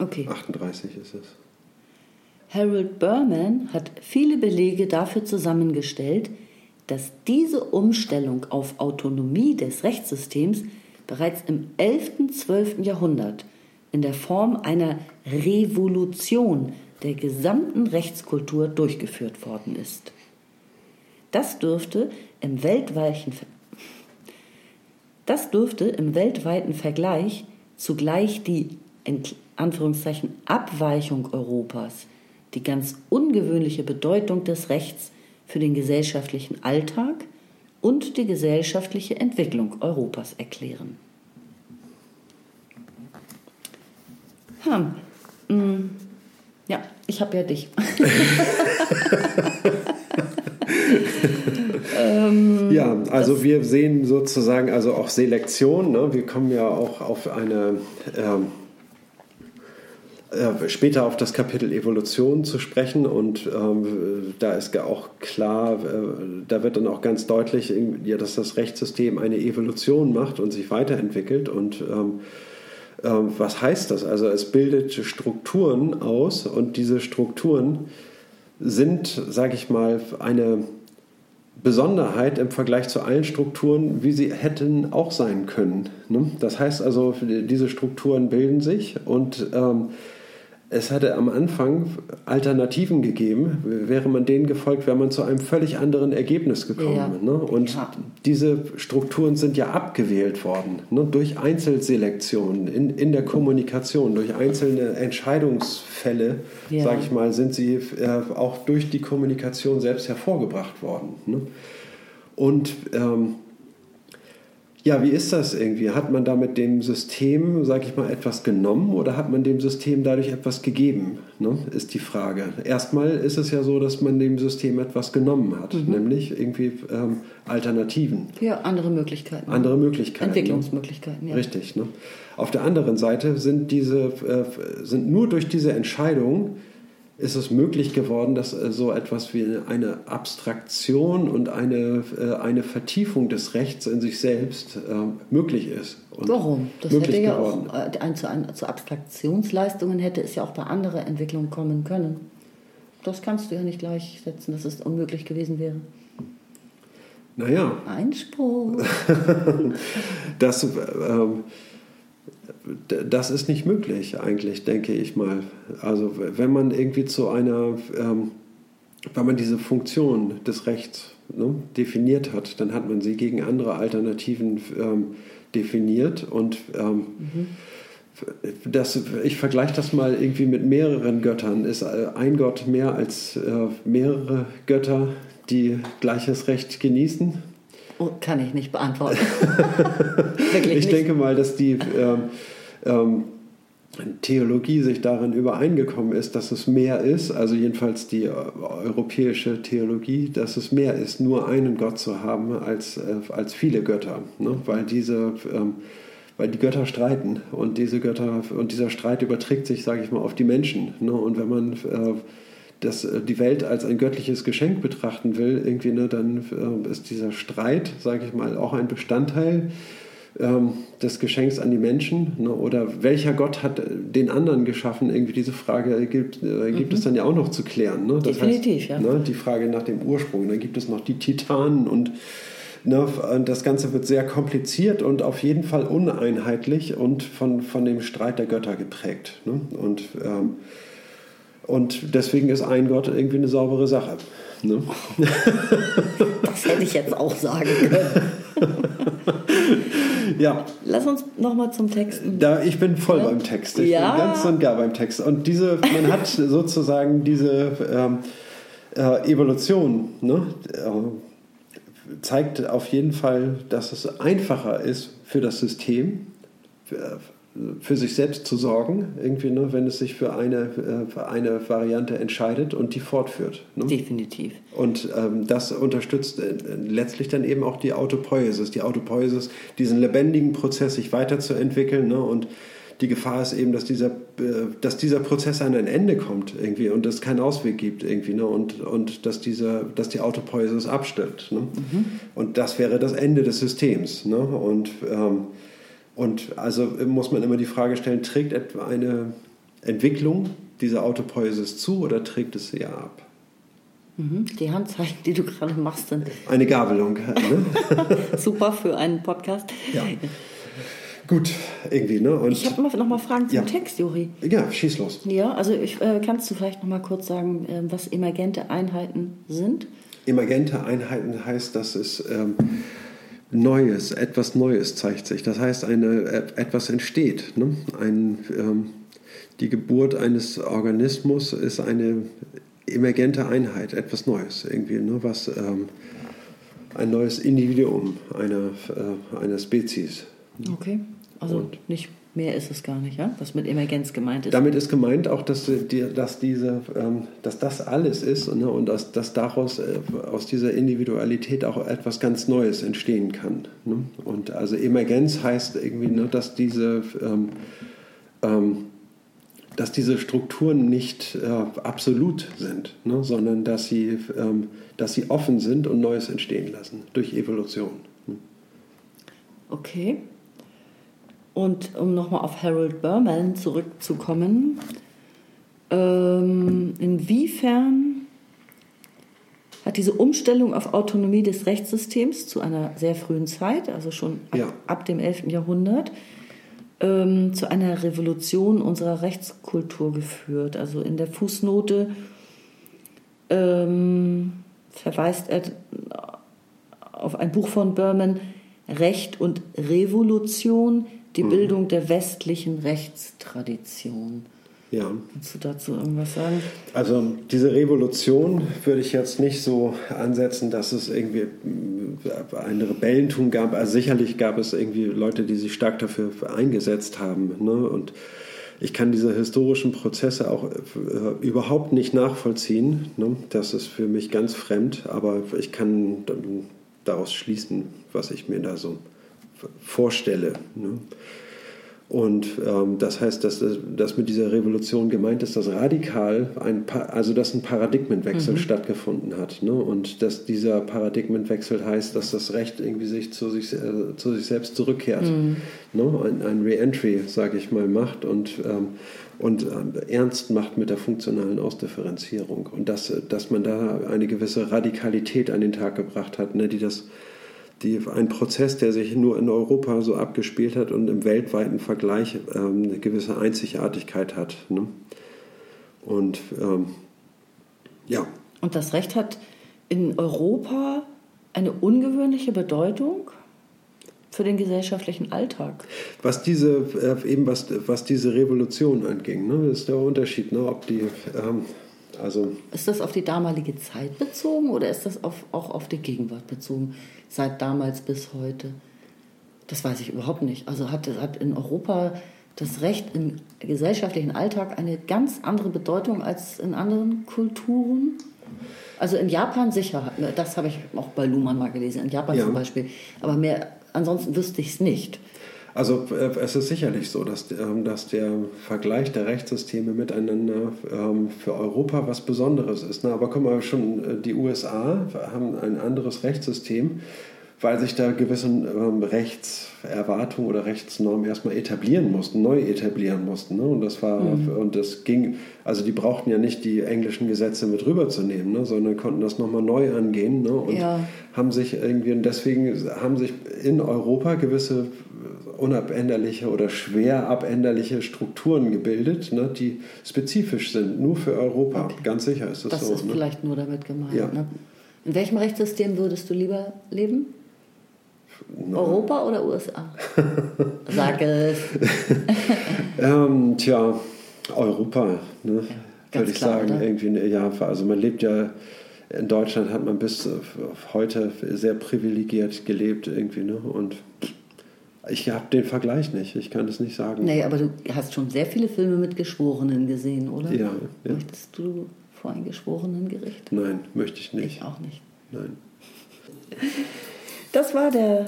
Okay. 38 ist es. Harold Berman hat viele Belege dafür zusammengestellt, dass diese Umstellung auf Autonomie des Rechtssystems bereits im 11. 12. Jahrhundert in der Form einer Revolution der gesamten Rechtskultur durchgeführt worden ist. Das dürfte im weltweiten, das dürfte im weltweiten Vergleich zugleich die Abweichung Europas, die ganz ungewöhnliche Bedeutung des Rechts für den gesellschaftlichen Alltag und die gesellschaftliche Entwicklung Europas erklären. Hm. Mm. Ja, ich habe ja dich. Ja, also wir sehen sozusagen also auch Selektion. Ne? Wir kommen ja auch auf eine ähm, äh, später auf das Kapitel Evolution zu sprechen und ähm, da ist auch klar, äh, da wird dann auch ganz deutlich, ja, dass das Rechtssystem eine Evolution macht und sich weiterentwickelt und ähm, ähm, was heißt das? Also es bildet Strukturen aus und diese Strukturen sind, sage ich mal, eine Besonderheit im Vergleich zu allen Strukturen, wie sie hätten auch sein können. ne? Das heißt also, diese Strukturen bilden sich und ähm, es hätte am Anfang Alternativen gegeben, wäre man denen gefolgt, wäre man zu einem völlig anderen Ergebnis gekommen. Ja. Ne? Und Ja. diese Strukturen sind ja abgewählt worden, ne? durch Einzelselektion, in, in der Kommunikation, durch einzelne Entscheidungsfälle, Ja. sage ich mal, sind sie äh, auch durch die Kommunikation selbst hervorgebracht worden. Ne? Und ähm, ja, wie ist das irgendwie? Hat man da mit dem System, sage ich mal, etwas genommen oder hat man dem System dadurch etwas gegeben? Ne? Ist die Frage. Erstmal ist es ja so, dass man dem System etwas genommen hat, nämlich irgendwie ähm, Alternativen, Ja, andere Möglichkeiten. andere Möglichkeiten. Entwicklungsmöglichkeiten, ja. Richtig. Ne? Auf der anderen Seite sind diese, äh, sind nur durch diese Entscheidung ist es möglich geworden, dass äh, so etwas wie eine Abstraktion und eine, äh, eine Vertiefung des Rechts in sich selbst äh, möglich ist. Warum? Das hätte ja geworden. auch ein, zu, ein, zu Abstraktionsleistungen hätte es ja auch bei anderen Entwicklungen kommen können. Das kannst du ja nicht gleichsetzen, dass es unmöglich gewesen wäre. Naja, Einspruch. das, ähm, das ist nicht möglich eigentlich, denke ich mal. Also wenn man irgendwie zu einer, ähm, wenn man diese Funktion des Rechts ne, definiert hat, dann hat man sie gegen andere Alternativen ähm, definiert und ähm, das, ich vergleiche das mal irgendwie mit mehreren Göttern. Ist äh, ein Gott mehr als äh, mehrere Götter, die gleiches Recht genießen? Oh, kann ich nicht beantworten. Ich nicht. denke mal, dass die ähm, ähm, Theologie sich darin übereingekommen ist, dass es mehr ist, also jedenfalls die äh, europäische Theologie, dass es mehr ist, nur einen Gott zu haben als, äh, als viele Götter, ne? weil diese ähm, weil die Götter streiten und diese Götter und dieser Streit überträgt sich, sage ich mal, auf die Menschen. Ne? Und wenn man äh, das, äh, die Welt als ein göttliches Geschenk betrachten will, irgendwie, ne, dann äh, ist dieser Streit, sage ich mal, auch ein Bestandteil ähm, des Geschenks an die Menschen. Ne? Oder welcher Gott hat den anderen geschaffen? Irgendwie diese Frage gibt, äh, gibt es dann ja auch noch zu klären. Ne? Das Definitiv, heißt, ja. ne, die Frage nach dem Ursprung. Dann gibt es noch die Titanen und Ne, und das Ganze wird sehr kompliziert und auf jeden Fall uneinheitlich und von, von dem Streit der Götter geprägt. Ne? Und, ähm, und deswegen ist ein Gott irgendwie eine saubere Sache. Ne? Das hätte ich jetzt auch sagen können. Ja, Lass uns nochmal zum Text. da, ich bin voll Ja. beim Text. Ich Ja. bin ganz und gar beim Text. Und diese, man hat sozusagen diese ähm, äh, Evolution, ne? äh, zeigt auf jeden Fall, dass es einfacher ist für das System, für, für sich selbst zu sorgen, irgendwie, ne, wenn es sich für eine, äh, für eine Variante entscheidet und die fortführt. Ne? Definitiv. Und ähm, das unterstützt äh, letztlich dann eben auch die Autopoiesis. Die Autopoiesis, diesen lebendigen Prozess, sich weiterzuentwickeln. Ne? Und die Gefahr ist eben, dass dieser, äh, dass dieser Prozess an ein Ende kommt irgendwie und es keinen Ausweg gibt irgendwie. Ne? Und, und dass, dieser, dass die Autopoiesis abstirbt. Ne? Und das wäre das Ende des Systems. Ne? Und, ähm, und also muss man immer die Frage stellen, trägt etwa eine Entwicklung dieser Autopoiesis zu oder trägt es sie ab? Mhm. Die Handzeichen, die du gerade machst, sind Eine Gabelung. Ne? super für einen Podcast. Ja. Gut, irgendwie, ne? Und Ich habe noch mal Fragen zum Ja. Text, Juri. ja, schieß los. Ja, also ich, äh, kannst du vielleicht noch mal kurz sagen, äh, was emergente Einheiten sind? Emergente Einheiten heißt, dass es ähm, Neues, etwas Neues zeigt sich. Das heißt, eine, äh, etwas entsteht. Ne? Ein, ähm, die Geburt eines Organismus ist eine emergente Einheit, etwas Neues irgendwie, ne? was ähm, ein neues Individuum einer, äh, einer Spezies. Okay. Also Und- nicht mehr ist es gar nicht, ja? Was mit Emergenz gemeint ist. Damit ist gemeint auch, dass, dass, diese, ähm, dass das alles ist ne, und dass, dass daraus äh, aus dieser Individualität auch etwas ganz Neues entstehen kann. Ne? Und also Emergenz heißt irgendwie, ne, dass, diese, ähm, ähm, dass diese Strukturen nicht äh, absolut sind, ne, sondern dass sie, ähm, dass sie offen sind und Neues entstehen lassen durch Evolution. Ne? Okay. Und um nochmal auf Harold Berman zurückzukommen, ähm, inwiefern hat diese Umstellung auf Autonomie des Rechtssystems zu einer sehr frühen Zeit, also schon ab, Ja. ab dem 11. Jahrhundert, ähm, zu einer Revolution unserer Rechtskultur geführt. Also in der Fußnote ähm, verweist er auf ein Buch von Berman, Recht und Revolution, die mhm. Bildung der westlichen Rechtstradition. Ja. Kannst du dazu irgendwas sagen? Also diese Revolution würde ich jetzt nicht so ansetzen, dass es irgendwie äh, ein Rebellentum gab. Also sicherlich gab es irgendwie Leute, die sich stark dafür eingesetzt haben. Ne? Und ich kann diese historischen Prozesse auch äh, überhaupt nicht nachvollziehen. Ne? Das ist für mich ganz fremd, aber ich kann daraus schließen, was ich mir da so vorstelle. Ne? Und ähm, das heißt, dass, dass mit dieser Revolution gemeint ist, dass radikal ein, pa also dass ein Paradigmenwechsel mhm. stattgefunden hat. Ne? Und dass dieser Paradigmenwechsel heißt, dass das Recht irgendwie sich zu sich, äh, zu sich selbst zurückkehrt. Mhm. Ne? Ein, ein Re-Entry, sage ich mal, macht und, ähm, und äh, ernst macht mit der funktionalen Ausdifferenzierung. Und dass, dass man da eine gewisse Radikalität an den Tag gebracht hat, ne? die das die, ein Prozess, der sich nur in Europa so abgespielt hat und im weltweiten Vergleich ähm, eine gewisse Einzigartigkeit hat. Ne? Und ähm, ja. Und das Recht hat in Europa eine ungewöhnliche Bedeutung für den gesellschaftlichen Alltag. Was diese, äh, eben was, was diese Revolution anging, ne? das ist der Unterschied, ne? ob die ähm, also ist das auf die damalige Zeit bezogen oder ist das auf, auch auf die Gegenwart bezogen, seit damals bis heute? Das weiß ich überhaupt nicht. Also hat, hat in Europa das Recht im gesellschaftlichen Alltag eine ganz andere Bedeutung als in anderen Kulturen? Also in Japan sicher, das habe ich auch bei Luhmann mal gelesen, in Japan ja. zum Beispiel. Aber mehr, ansonsten wüsste ich es nicht. Also äh, es ist sicherlich so, dass, ähm, dass der Vergleich der Rechtssysteme miteinander ähm, für Europa was Besonderes ist. Aber guck mal, schon äh, die USA haben ein anderes Rechtssystem, weil sich da gewisse ähm, Rechtserwartungen oder Rechtsnormen erstmal etablieren mussten, neu etablieren mussten. Ne? Und das war mhm. und das ging, also die brauchten ja nicht die englischen Gesetze mit rüberzunehmen, ne? sondern konnten das nochmal neu angehen ne? und ja. haben sich irgendwie und deswegen haben sich in Europa gewisse unabänderliche oder schwer abänderliche Strukturen gebildet, ne, die spezifisch sind, nur für Europa. Okay. Ganz sicher ist das, das so. Das ist ne? vielleicht nur damit gemeint. Ja. Ne? In welchem Rechtssystem würdest du lieber leben? No. Europa oder USA? Sag es. ähm, tja, Europa, ne? ja, würde ich klar, sagen. Oder? Irgendwie, ja, also man lebt ja in Deutschland hat man bis heute sehr privilegiert gelebt irgendwie, ne? Und ich habe den Vergleich nicht, ich kann das nicht sagen. Nee, aber du hast schon sehr viele Filme mit Geschworenen gesehen, oder? Ja. ja. Möchtest du vor ein Geschworenengericht? Nein, möchte ich nicht. Ich auch nicht. Nein. Das war der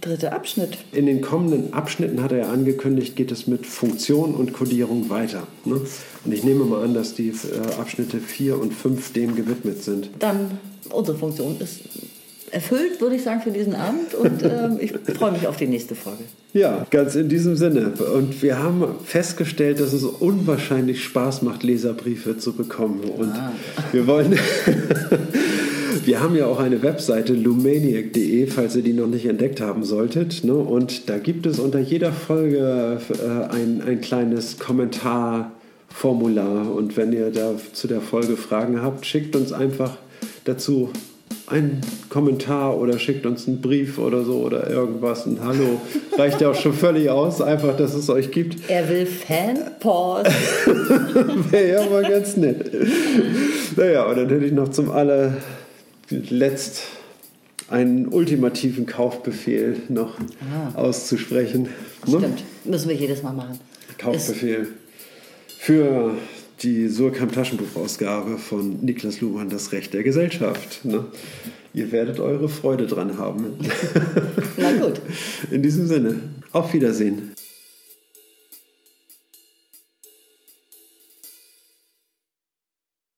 dritte Abschnitt. In den kommenden Abschnitten hat er angekündigt, geht es mit Funktion und Codierung weiter. Ne? Und ich nehme mal an, dass die äh, Abschnitte 4 und 5 dem gewidmet sind. Dann, unsere Funktion ist erfüllt, würde ich sagen, für diesen Abend. Und ähm, ich freue mich auf die nächste Folge. Ja, ganz in diesem Sinne. Und wir haben festgestellt, dass es unwahrscheinlich Spaß macht, Leserbriefe zu bekommen. Und ah. wir wollen. Wir haben ja auch eine Webseite lumaniac.de, falls ihr die noch nicht entdeckt haben solltet. Ne? Und da gibt es unter jeder Folge äh, ein, ein kleines Kommentarformular. Und wenn ihr da zu der Folge Fragen habt, schickt uns einfach dazu einen Kommentar oder schickt uns einen Brief oder so oder irgendwas. Ein Hallo reicht ja auch schon völlig aus, einfach, dass es euch gibt. Er will Fanpost. Wäre ja mal ganz nett. Naja, und dann hätte ich noch zum allerletzt einen ultimativen Kaufbefehl noch ah. auszusprechen. Ne? Stimmt, müssen wir jedes Mal machen. Kaufbefehl für die Surkamp Taschenbuchausgabe von Niklas Luhmann, Das Recht der Gesellschaft. Ne? Ihr werdet eure Freude dran haben. Na gut. In diesem Sinne, auf Wiedersehen.